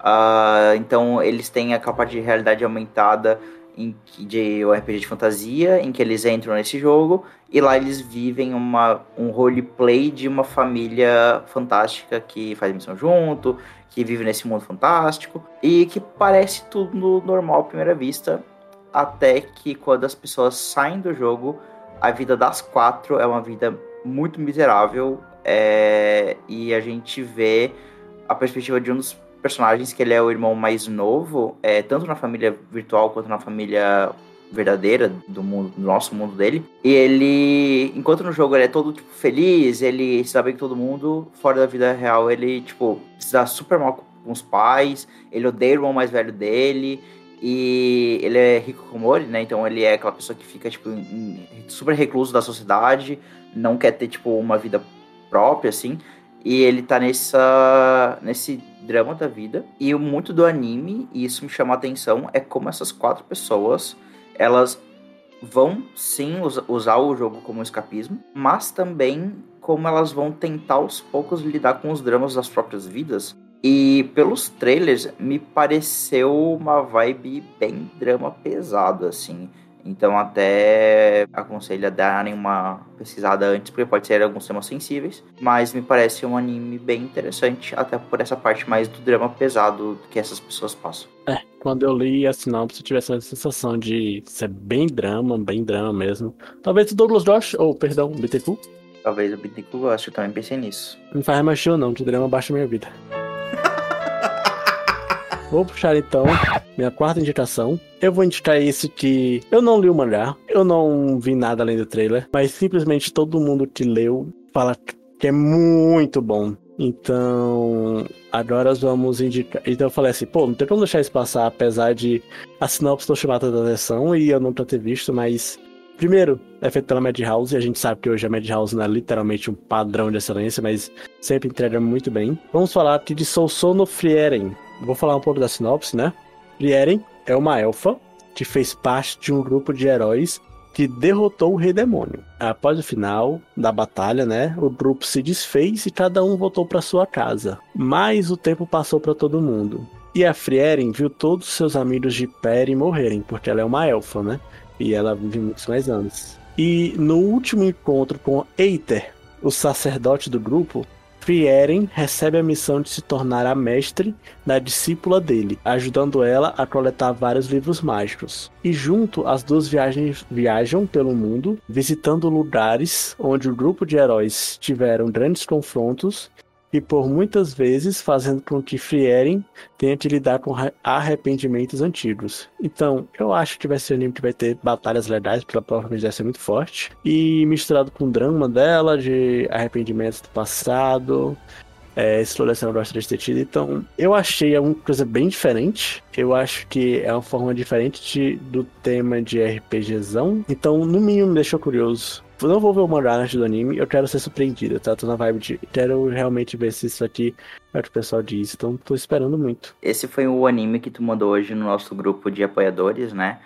Uh, então eles têm aquela parte de realidade aumentada em de um RPG de fantasia, em que eles entram nesse jogo e lá eles vivem uma, um roleplay de uma família fantástica que faz missão junto, que vive nesse mundo fantástico e que parece tudo normal à primeira vista, até que quando as pessoas saem do jogo, a vida das quatro é uma vida muito miserável é, e a gente vê a perspectiva de um dos personagens, que ele é o irmão mais novo, é, tanto na família virtual quanto na família verdadeira do, mundo, do nosso mundo dele. E ele, enquanto no jogo ele é todo tipo, feliz, ele se dá bem com todo mundo, fora da vida real ele tipo se dá super mal com os pais, ele odeia o irmão mais velho dele. E ele é rico como ele, né? Então ele é aquela pessoa que fica, tipo, super recluso da sociedade, não quer ter, tipo, uma vida própria, assim. E ele tá nessa, nesse drama da vida. E muito do anime, e isso me chama a atenção, é como essas quatro pessoas, elas vão sim usar o jogo como escapismo, mas também como elas vão tentar aos poucos lidar com os dramas das próprias vidas. E pelos trailers me pareceu uma vibe bem drama pesado assim. Então até aconselho a darem uma pesquisada antes, porque pode ser alguns temas sensíveis. Mas me parece um anime bem interessante, até por essa parte mais do drama pesado que essas pessoas passam. É, quando eu li a sinopse, eu tivesse a sensação de ser bem drama, bem drama mesmo. Talvez o Douglas Josh, ou perdão, o BTQ. Talvez o BTQ eu também pensei nisso. Não faz mais show não, de drama baixa minha vida. Vou puxar então minha quarta indicação. Eu vou indicar esse que eu não li o mangá, eu não vi nada além do trailer, mas simplesmente todo mundo que leu fala que é muito bom. Então, agora vamos indicar. Então eu falei assim, pô, não tem como deixar isso passar, apesar de a sinopse não chamar da atenção e eu não ter visto, mas. Primeiro, é feito pela Madhouse, e a gente sabe que hoje a Madhouse não é literalmente um padrão de excelência, mas sempre entrega muito bem. Vamos falar aqui de Sousono Frieren, Vou falar um pouco da sinopse, né? Lieren é uma elfa que fez parte de um grupo de heróis que derrotou o Rei Demônio. Após o final da batalha, né, o grupo se desfez e cada um voltou para sua casa. Mas o tempo passou para todo mundo. E a Frieren viu todos seus amigos de Peri morrerem, porque ela é uma elfa, né? E ela vive muitos mais anos. E no último encontro com Eiter, o sacerdote do grupo, Frieren recebe a missão de se tornar a mestre da discípula dele, ajudando ela a coletar vários livros mágicos. E junto, as duas viagem, viajam pelo mundo, visitando lugares onde o grupo de heróis tiveram grandes confrontos e por muitas vezes fazendo com que Frieren tenha que lidar com arrependimentos antigos. Então, eu acho que vai ser um anime que vai ter batalhas legais, porque ela provavelmente vai ser muito forte. E misturado com o drama dela, de arrependimentos do passado, é, eu gostaria de ter tido. Então, eu achei uma coisa bem diferente. Eu acho que é uma forma diferente de, do tema de RPGzão. Então, no mínimo, me deixou curioso não vou ver o mangá antes do anime, eu quero ser surpreendido, tá? Tô na vibe de. Quero realmente ver se isso aqui é o que o pessoal diz, então tô esperando muito. Esse foi o anime que tu mandou hoje no nosso grupo de apoiadores, né?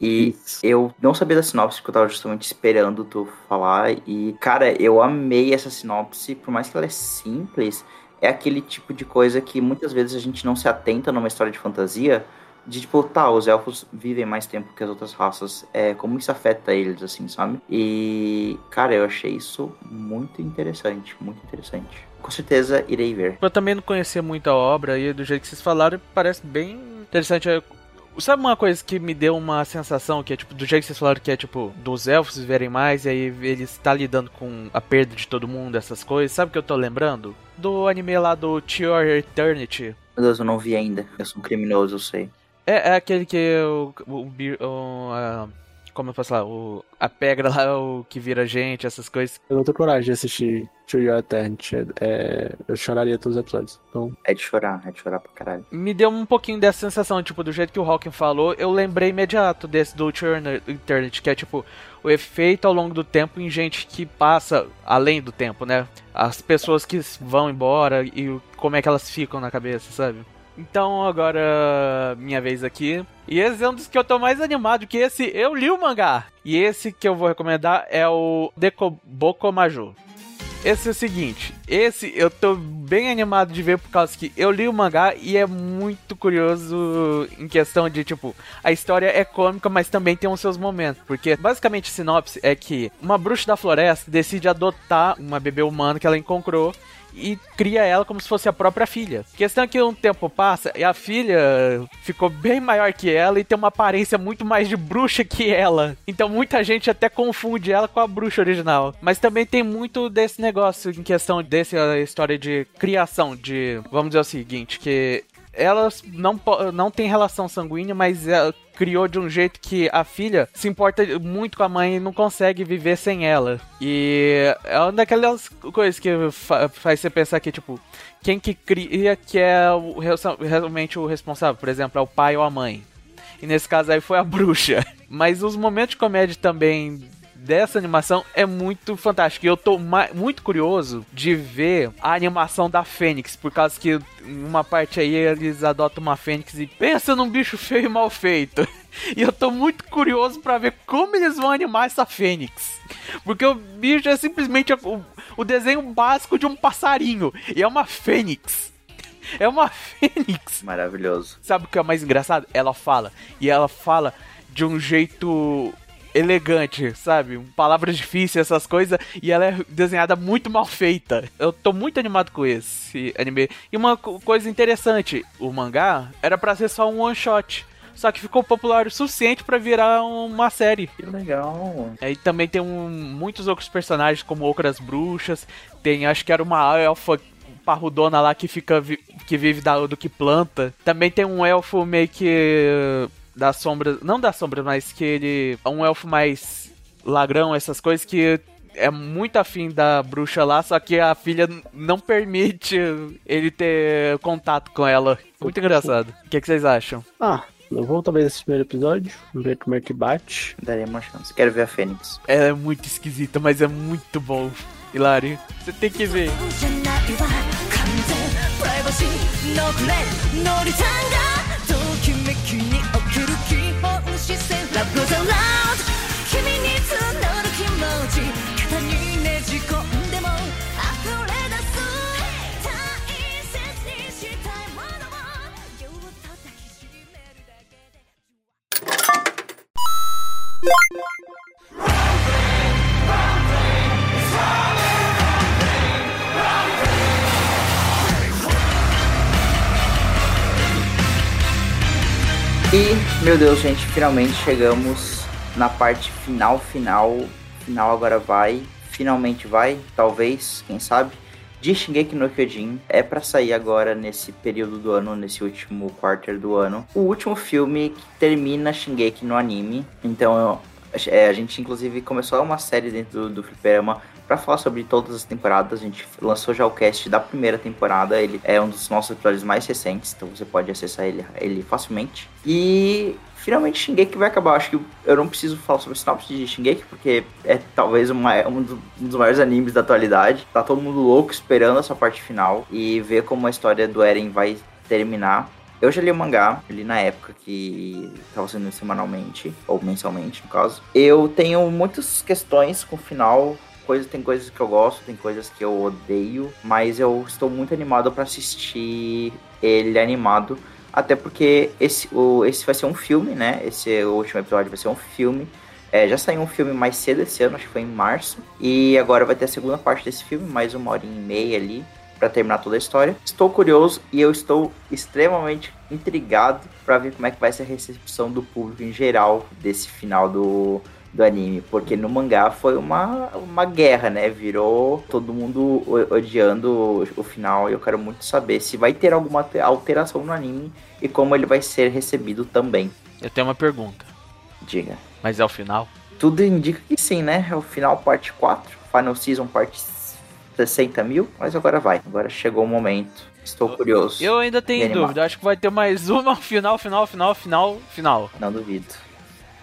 E Isso. eu não sabia da sinopse, porque eu tava justamente esperando tu falar. E, cara, eu amei essa sinopse, por mais que ela é simples, é aquele tipo de coisa que muitas vezes a gente não se atenta numa história de fantasia, de tipo, tá, os elfos vivem mais tempo que as outras raças, é, como isso afeta eles, assim, sabe? E, cara, eu achei isso muito interessante, muito interessante. Com certeza irei ver. Eu também não conhecia muito a obra e do jeito que vocês falaram, parece bem interessante. Sabe uma coisa que me deu uma sensação que é tipo, do jeito que vocês falaram que é tipo, dos elfos viverem mais e aí eles está lidando com a perda de todo mundo, essas coisas. Sabe o que eu tô lembrando? Do anime lá do Your Eternity. Meu Deus, eu não vi ainda. Eu sou um criminoso, eu sei. É, é aquele que o, o, o, a, como eu posso falar, o, a pedra lá, o que vira gente, essas coisas. Eu não tenho coragem de assistir To Your Eternity. É, eu choraria todos os episódios. Então, É de chorar, é de chorar pra caralho. Me deu um pouquinho dessa sensação, tipo, do jeito que o Hawking falou, eu lembrei imediato desse do To Your Eternity, que é tipo, o efeito ao longo do tempo em gente que passa além do tempo, né? As pessoas que vão embora e como é que elas ficam na cabeça, sabe? Então agora minha vez aqui. E esse é um dos que eu tô mais animado, que esse eu li o mangá. E esse que eu vou recomendar é o Dekoboko Maju. Esse é o seguinte, esse eu tô bem animado de ver por causa que eu li o mangá e é muito curioso em questão de, tipo, a história é cômica, mas também tem os seus momentos. Porque basicamente a sinopse é que uma bruxa da floresta decide adotar uma bebê humana que ela encontrou e cria ela como se fosse a própria filha. Questão é que um tempo passa e a filha ficou bem maior que ela e tem uma aparência muito mais de bruxa que ela. Então muita gente até confunde ela com a bruxa original. Mas também tem muito desse negócio em questão dessa história de criação de, vamos dizer o seguinte, que elas não, não tem relação sanguínea, mas ela criou de um jeito que a filha se importa muito com a mãe e não consegue viver sem ela. E é uma daquelas coisas que fa- faz você pensar que, tipo, quem que cria que é o, realmente o responsável, por exemplo, é o pai ou a mãe. E nesse caso aí foi a bruxa. Mas os momentos de comédia também dessa animação é muito fantástico. E eu tô muito curioso de ver a animação da Fênix, por causa que uma parte aí eles adotam uma Fênix e pensa num bicho feio e mal feito. E eu tô muito curioso pra ver como eles vão animar essa Fênix. Porque o bicho é simplesmente o, o desenho básico de um passarinho. E é uma Fênix. É uma Fênix. Maravilhoso. Sabe o que é mais engraçado? Ela fala. E ela fala de um jeito elegante, sabe? Palavras difíceis, essas coisas. E ela é desenhada muito mal feita. Eu tô muito animado com esse anime. E uma co- coisa interessante: o mangá era pra ser só um one shot. Só que ficou popular o suficiente pra virar uma série. Que legal. Aí também tem um- muitos outros personagens, como outras bruxas. Tem, acho que era uma elfa parrudona lá que fica que vive da, do que planta. Também tem um elfo meio que das sombras, não das sombras, mas que ele é um elfo mais lagrão, essas coisas que é muito afim da bruxa lá, só que a filha não permite ele ter contato com ela. Muito engraçado. O que, que vocês acham? ah, eu vou talvez esse primeiro episódio, ver como é que bate. Daria uma chance. Quero ver a Fênix. Ela é muito esquisita, mas é muito bom. Hilário, você tem que ver. E, meu Deus, gente, finalmente chegamos na parte final, final. Final agora vai. Finalmente vai, talvez, quem sabe. De Shingeki no Kyojin é pra sair agora nesse período do ano, nesse último quarter do ano. O último filme que termina Shingeki no anime. Então, é, a gente inclusive começou uma série dentro do, do Fliperama pra falar sobre todas as temporadas. A gente lançou já o cast da primeira temporada. Ele é um dos nossos episódios mais recentes, então você pode acessar ele, ele facilmente. E finalmente Shingeki vai acabar. Acho que eu não preciso falar sobre a sinopse de Shingeki, porque é talvez uma- um, do- um dos maiores animes da atualidade. Tá todo mundo louco esperando essa parte final e ver como a história do Eren vai terminar. Eu já li o mangá, li na época que tava sendo semanalmente, ou mensalmente, no caso. Eu tenho muitas questões com o final. Coisa, tem coisas que eu gosto, tem coisas que eu odeio, mas eu estou muito animado para assistir ele animado. Até porque esse, o, esse vai ser um filme, né? Esse o último episódio vai ser um filme. É, já saiu um filme mais cedo esse ano, acho que foi em março. E agora vai ter a segunda parte desse filme, mais uma hora e meia ali para terminar toda a história. Estou curioso e eu estou extremamente intrigado para ver como é que vai ser a recepção do público em geral desse final do, do anime, porque no mangá foi uma, uma guerra, né? Virou todo mundo odiando o, final e eu quero muito saber se vai ter alguma te- alteração no anime e como ele vai ser recebido também. Eu tenho uma pergunta. Diga. Mas é o final. Tudo indica que sim, né? É o final parte 4, Final Season parte 60 mil, mas agora vai. Agora chegou o momento. Estou curioso. Eu ainda tenho dúvida. Acho que vai ter mais uma final, final, final, final, final. Não duvido.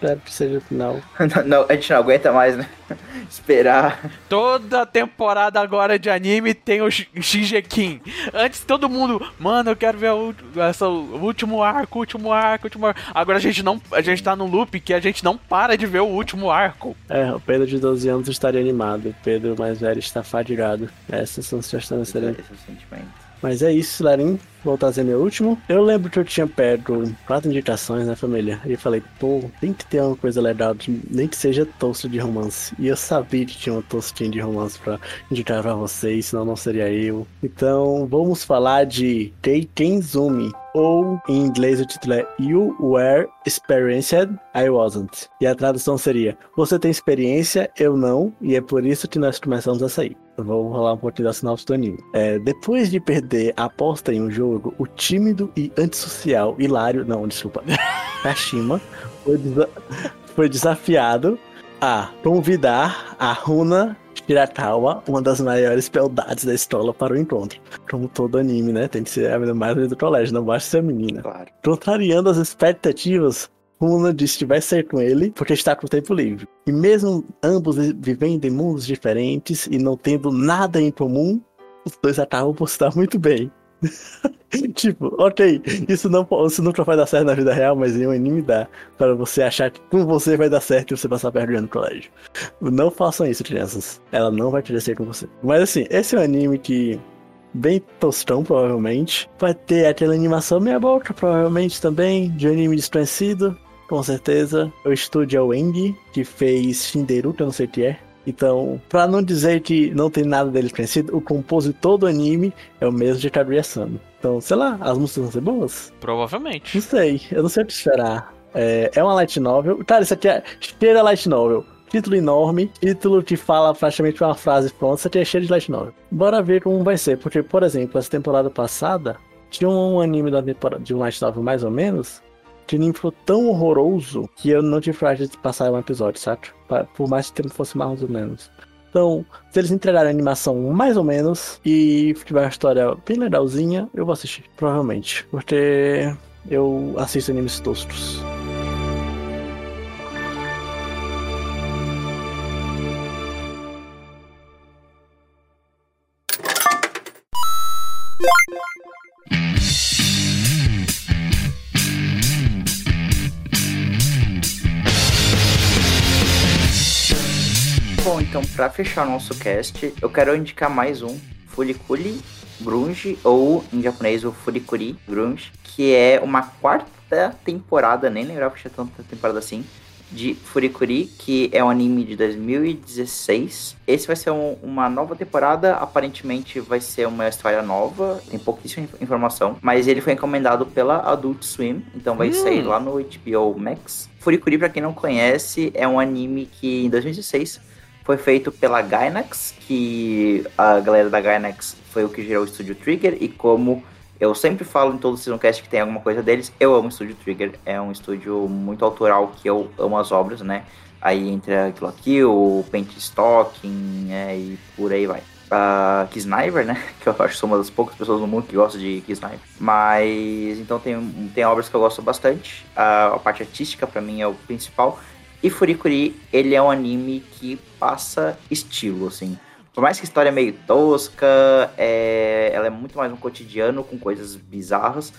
Espero que seja o final. não, não, a gente não aguenta mais, né? Esperar. Toda temporada agora de anime tem o Sh- Shinjekin. Antes todo mundo, mano, eu quero ver o, essa, o último arco, o último arco, o último arco. Agora a gente não, a gente tá num loop que a gente não para de ver o último arco. É, o Pedro de 12 anos estaria animado. O Pedro mais velho está fadigado. Essas são sugestões excelentes. Esse é o sentimento. Mas é isso, Larim. Vou trazer meu último. Eu lembro que eu tinha pego quatro indicações, né, família? E falei, pô, tem que ter uma coisa legal, nem que seja toast de romance. E eu sabia que tinha um toastinho de romance pra indicar pra vocês, senão não seria eu. Então, vamos falar de Teikenzumi. Ou, em inglês, o título é You Were Experienced, I Wasn't. E a tradução seria, você tem experiência, eu não, e é por isso que nós começamos a sair. Vou rolar um pouquinho da do anime. É, depois de perder a aposta em um jogo, o tímido e antissocial Hilário, não, desculpa, Kashima, foi, desa- foi desafiado a convidar a Runa Shirakawa, uma das maiores beldades da escola, para o encontro. Como todo anime, né? Tem que ser a menina mais do colégio, não basta ser a menina. Claro. Contrariando as expectativas, Runa disse que vai sair com ele porque está com tempo livre. E mesmo ambos vi- vivendo em mundos diferentes e não tendo nada em comum, os dois acabam por se dar muito bem. tipo, ok, isso, não, isso nunca vai dar certo na vida real, mas em um anime dá. Para você achar que com você vai dar certo e você passar vergonha no colégio. Não façam isso, crianças. Ela não vai ser com você. Mas assim, esse é um anime que bem tostão, provavelmente. Vai ter aquela animação meia boca, provavelmente também, de um anime desconhecido, com certeza. O estúdio é o Eng, que fez Shinderu, que eu não sei o que é. Então, pra não dizer que não tem nada dele conhecido, o compositor do anime é o mesmo de Kaguya-sama. Então, sei lá, as músicas vão ser boas? Provavelmente. Não sei, eu não sei o que esperar. É, é uma light novel. Cara, isso aqui é cheira light novel. Título enorme, título que fala praticamente uma frase pronta, isso aqui é cheio de light novel. Bora ver como vai ser, porque, por exemplo, essa temporada passada, tinha um anime da temporada, de um light novel mais ou menos, anime ficou tão horroroso que eu não tive coragem de passar um episódio? Pa- Por mais que o tempo fosse mais ou menos. Então, se eles entregarem a animação mais ou menos e tiver uma história bem legalzinha, eu vou assistir, provavelmente. Porque eu assisto animes toscos. Bom, então pra fechar o nosso cast, eu quero indicar mais um, Furikuri Grunge, ou em japonês o Furikuri Grunge, que é uma quarta temporada, nem lembrava que tinha tanta temporada assim, de Furikuri, que é um anime de 2016. Esse vai ser um- uma nova temporada, aparentemente vai ser uma história nova, tem pouquíssima inf- informação, mas ele foi encomendado pela Adult Swim, então vai Hum. sair lá no HBO Max. Furikuri, pra quem não conhece, é um anime que em 2016 foi feito pela Gainax, que a galera da Gainax foi o que gerou o estúdio Trigger, e como eu sempre falo em todo o Seasoncast que tem alguma coisa deles, eu amo o estúdio Trigger, é um estúdio muito autoral que eu amo as obras, né? Aí entra Kill la Kill, Paint Stocking, é, e por aí vai. A Kisniver, né? Que eu acho que sou uma das poucas pessoas no mundo que gosta de Kisniver. Mas então tem, tem obras que eu gosto bastante. A, a parte artística pra mim é o principal. E Furikuri, ele é um anime que passa estilo, assim. Por mais que a história é meio tosca, é, ela é muito mais um cotidiano com coisas bizarras,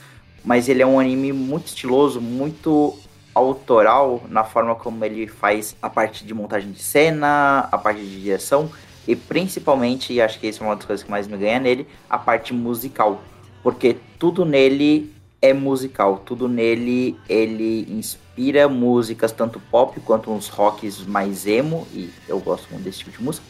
mas ele é um anime muito estiloso, muito autoral na forma como ele faz a parte de montagem de cena, a parte de direção e principalmente, e acho que isso é uma das coisas que mais me ganha nele, a parte musical, porque tudo nele é musical, tudo nele ele inspira músicas tanto pop quanto uns rocks mais emo e eu gosto muito desse tipo de música.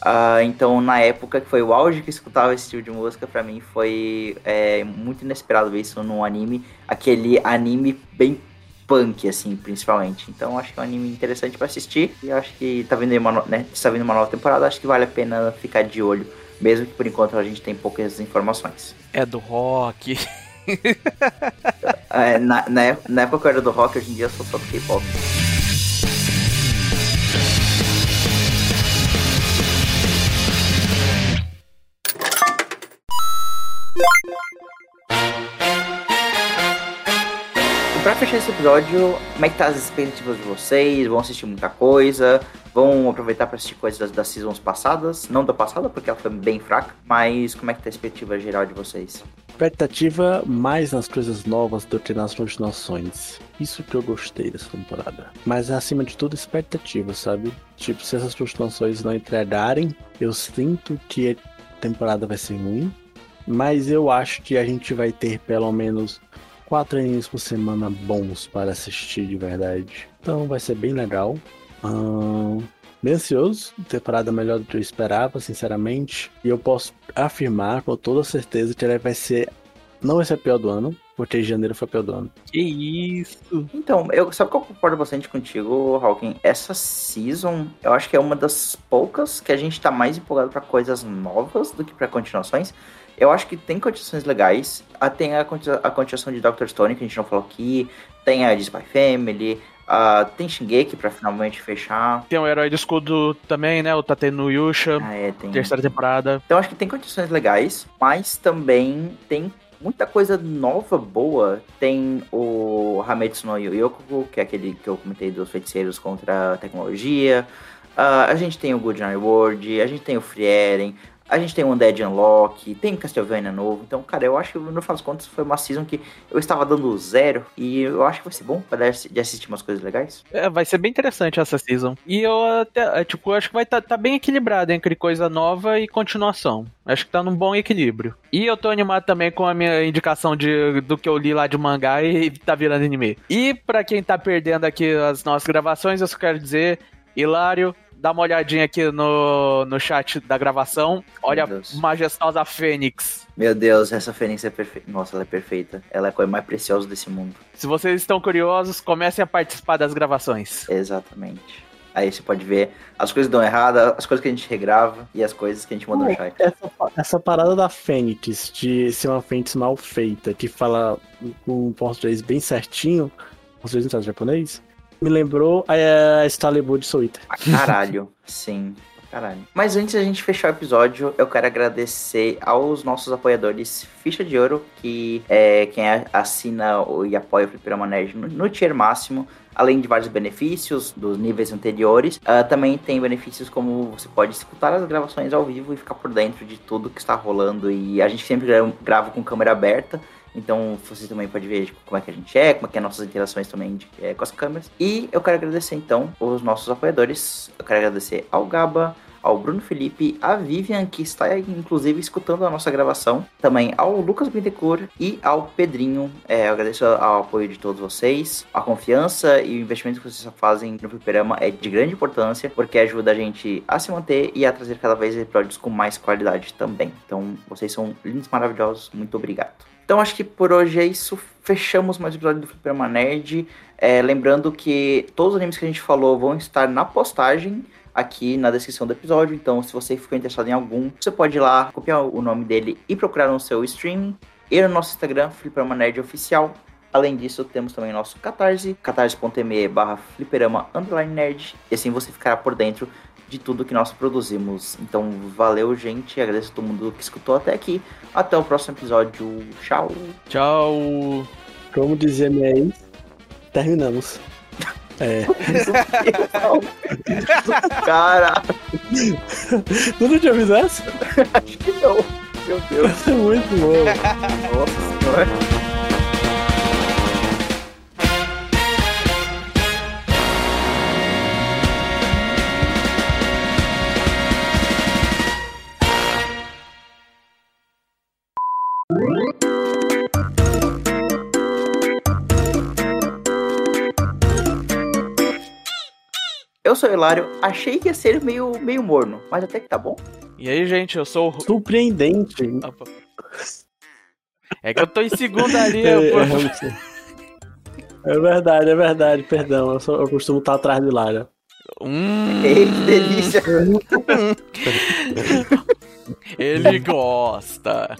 Ah, então, na época que foi o auge que eu escutava esse tipo de música, pra mim foi é, muito inesperado ver isso num anime, aquele anime bem punk, assim, principalmente. Então, acho que é um anime interessante pra assistir e acho que tá vindo uma, né, está vindo uma nova temporada, acho que vale a pena ficar de olho, mesmo que por enquanto a gente tem poucas informações. É do rock. é, na, na, na, época eu era do rock, hoje em dia eu sou só do K-pop fechar esse episódio, como é que tá as expectativas de vocês? Vão assistir muita coisa? Vão aproveitar para assistir coisas das, das seasons passadas? Não da passada, porque ela foi bem fraca, mas como é que tá a expectativa geral de vocês? Expectativa mais nas coisas novas do que nas continuações. Isso que eu gostei dessa temporada. Mas acima de tudo, expectativa, sabe? Tipo, se essas continuações não entregarem, eu sinto que a temporada vai ser ruim. Mas eu acho que a gente vai ter pelo menos quatro animes por semana bons para assistir de verdade. Então vai ser bem legal. Ahn, bem ansioso, temporada melhor do que eu esperava, sinceramente. E eu posso afirmar com toda certeza que ela vai ser. Não vai ser a pior do ano, porque janeiro foi a pior do ano. Que isso. Então, eu, sabe que eu concordo bastante contigo, Hawking? Essa season, eu acho que é uma das poucas que a gente tá mais empolgado pra coisas novas do que pra continuações. Eu acho que tem continuações legais. Ah, Tem a, a continuação de Dr. Stone, que a gente não falou aqui. Tem a de Spy Family. ah, tem Shingeki pra finalmente fechar. Tem o Herói do Escudo também, né? O Tate no Yusha, Ah, é, tem. terceira temporada. Então acho que tem condições legais, mas também tem muita coisa nova, boa. Tem o Hametsu no Yokoku, que é aquele que eu comentei dos feiticeiros contra a tecnologia. Ah, a gente tem o Good Night World, a gente tem o Frieren, a gente tem o Undead Unlock, tem Castlevania novo. Então, cara, eu acho que no final das contas foi uma season que eu estava dando zero e eu acho que vai ser bom para de assistir umas coisas legais. É, vai ser bem interessante essa season. E eu até, é, tipo, acho que vai estar tá, bem equilibrado entre coisa nova e continuação. Acho que tá num bom equilíbrio. E eu tô animado também com a minha indicação de, do que eu li lá de mangá e tá virando anime. E pra quem tá perdendo aqui as nossas gravações, eu só quero dizer, Hilário, dá uma olhadinha aqui no, no chat da gravação. Olha a majestosa Fênix. Meu Deus, essa Fênix é perfeita. Nossa, ela é perfeita. Ela é a coisa mais preciosa desse mundo. Se vocês estão curiosos, comecem a participar das gravações. Exatamente. Aí você pode ver as coisas que dão errado, as coisas que a gente regrava e as coisas que a gente manda no chat. Essa, essa parada da Fênix, de ser uma Fênix mal feita, que fala com um português bem certinho, português não sabe japonês, me lembrou a Excalibur de Soul Eater. Ah, Caralho, sim. Caralho. Mas antes da gente fechar o episódio, eu quero agradecer aos nossos apoiadores Ficha de Ouro, que é quem assina e apoia o Fliperama Nerd no, no tier máximo. Além de vários benefícios dos níveis anteriores, ah, também tem benefícios como você pode escutar as gravações ao vivo e ficar por dentro de tudo que está rolando. E a gente sempre gra- grava com câmera aberta, então você também pode ver tipo, como é que a gente é, como é que é nossas interações também de- é, com as câmeras. E eu quero agradecer então os nossos apoiadores. Eu quero agradecer ao Gaba, ao Bruno Felipe, a Vivian, que está inclusive escutando a nossa gravação, também ao Lucas Bittencourt e ao Pedrinho. É, eu agradeço ao apoio de todos vocês. A confiança e o investimento que vocês fazem no Fliperama é de grande importância, porque ajuda a gente a se manter e a trazer cada vez episódios com mais qualidade também. Então, vocês são lindos, maravilhosos. Muito obrigado. Então acho que por hoje é isso. Fechamos mais um episódio do Fliperama Nerd. É, lembrando que todos os animes que a gente falou vão estar na postagem aqui na descrição do episódio. Então, se você ficou interessado em algum, você pode ir lá, copiar o nome dele e procurar no seu streaming. E no nosso Instagram, Fliperama Nerd Oficial. Além disso, temos também nosso Catarse, catarse.me barra fliperama underline nerd. E assim você ficará por dentro de tudo que nós produzimos. Então, valeu, gente. Agradeço a todo mundo que escutou até aqui. Até o próximo episódio. Tchau. Tchau! Como dizia minha ex, terminamos. É. Cara, Tu não tinha visto essa? acho que não. Meu Deus. É muito bom. Nossa senhora. Sou o Hilário, achei que ia ser meio, meio morno, mas até que tá bom. E aí, gente, eu sou o. Surpreendente. Opa. É que eu tô em segunda ali, É, eu, é, pô. realmente. É verdade, é verdade, perdão. Eu, só- eu costumo estar atrás de Lara. Hum, Ei, que delícia. ele gosta.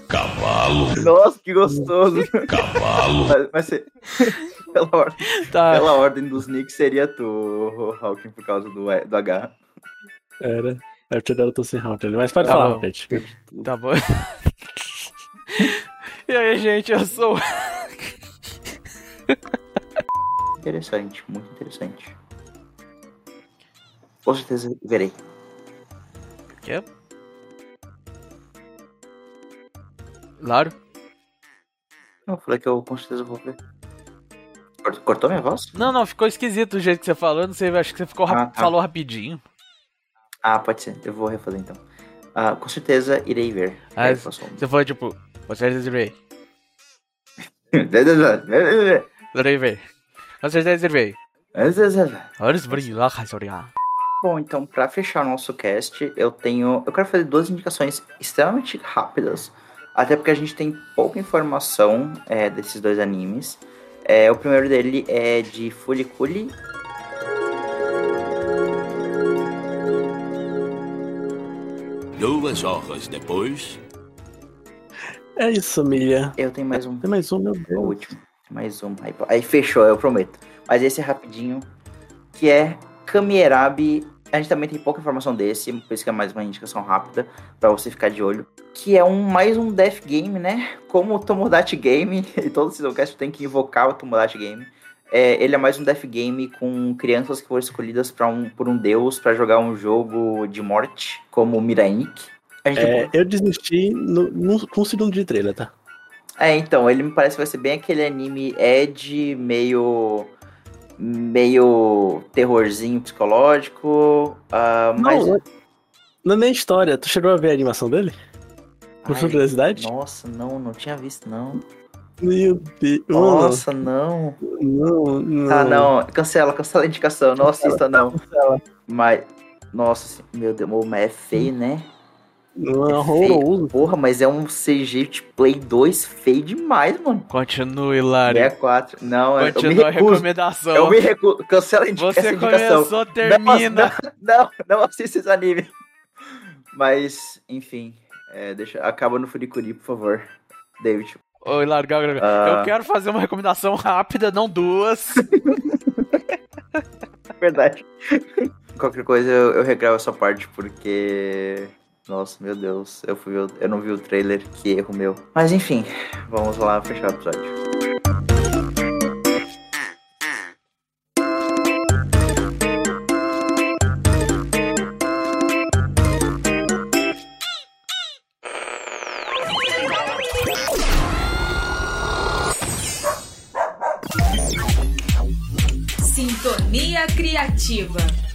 Nossa, que gostoso. Cavalo. Vai, vai ser. Pela ordem, Tá. pela ordem dos nicks seria tu, Hawking, por causa do, do H. Era. Eu te dei o Tossen Hunter. Mas pode Tá falar, bom. gente. Tá bom. E aí, gente, eu sou. interessante, muito interessante. Com certeza verei. Quê? Claro. Não, eu falei que eu com certeza vou ver. Cort- Cortou minha voz? Não, não, ficou esquisito o jeito que você falou. Não sei, acho que você ficou rap- Ah, tá. falou rapidinho. Ah, pode ser. Eu vou refazer então. Ah, com certeza irei ver. Ah. Você tipo, você reservei. Beleza. Reservei. Você reservei. Olha os brilhos lá, Razoria. Bom, então, pra fechar o nosso cast, eu tenho. Eu quero fazer duas indicações extremamente rápidas. Até porque a gente tem pouca informação é, desses dois animes. É, o primeiro dele é de Furikuri. Duas horas depois. É isso, Mia. Eu tenho mais um. Tem mais um, meu O Deus. último. Mais um. Aí, aí fechou, eu prometo. Mas esse é rapidinho. Que é Kamierabi. A gente também tem pouca informação desse, por isso que é mais uma indicação rápida pra você ficar de olho. Que é um mais um Death Game, né? Como o Tomodachi Game, e todo Seasoncast tem que invocar o Tomodachi Game. É, ele é mais um Death Game com crianças que foram escolhidas um, por um deus pra jogar um jogo de morte, como gente É, eu desisti no, no, com um segundo de trailer, tá? É, então, ele me parece que vai ser bem aquele anime Ed, meio. Meio terrorzinho psicológico. ah, mas. Não, não é nem história. Tu chegou a ver a animação dele? Por Ai, curiosidade? Nossa, não, não tinha visto, não. Meu Deus. Nossa, não. Não, não. Ah, não. Cancela, cancela a indicação. Não assista, não. Mas. Nossa, meu Deus, mas é feio, né? Não, é É feio. horroroso. Porra, mas é um CG de Play 2 feio demais, mano. Continue, Lari. 64. Não, eu me Continua a recuso. recomendação. Eu me recuso. Cancela a indica- essa Você indicação. começou, termina. Não, não assista esse anime. Mas, enfim, é, deixa, acaba no Furikuri, por favor. David. Oi, larga, larga. Ah. Eu quero fazer uma recomendação rápida, não duas. Verdade. Qualquer coisa eu, eu regravo essa parte porque. Nossa, meu Deus, eu, fui, eu não vi o trailer, que erro meu. Mas enfim, vamos lá fechar o episódio. Sintonia Criativa.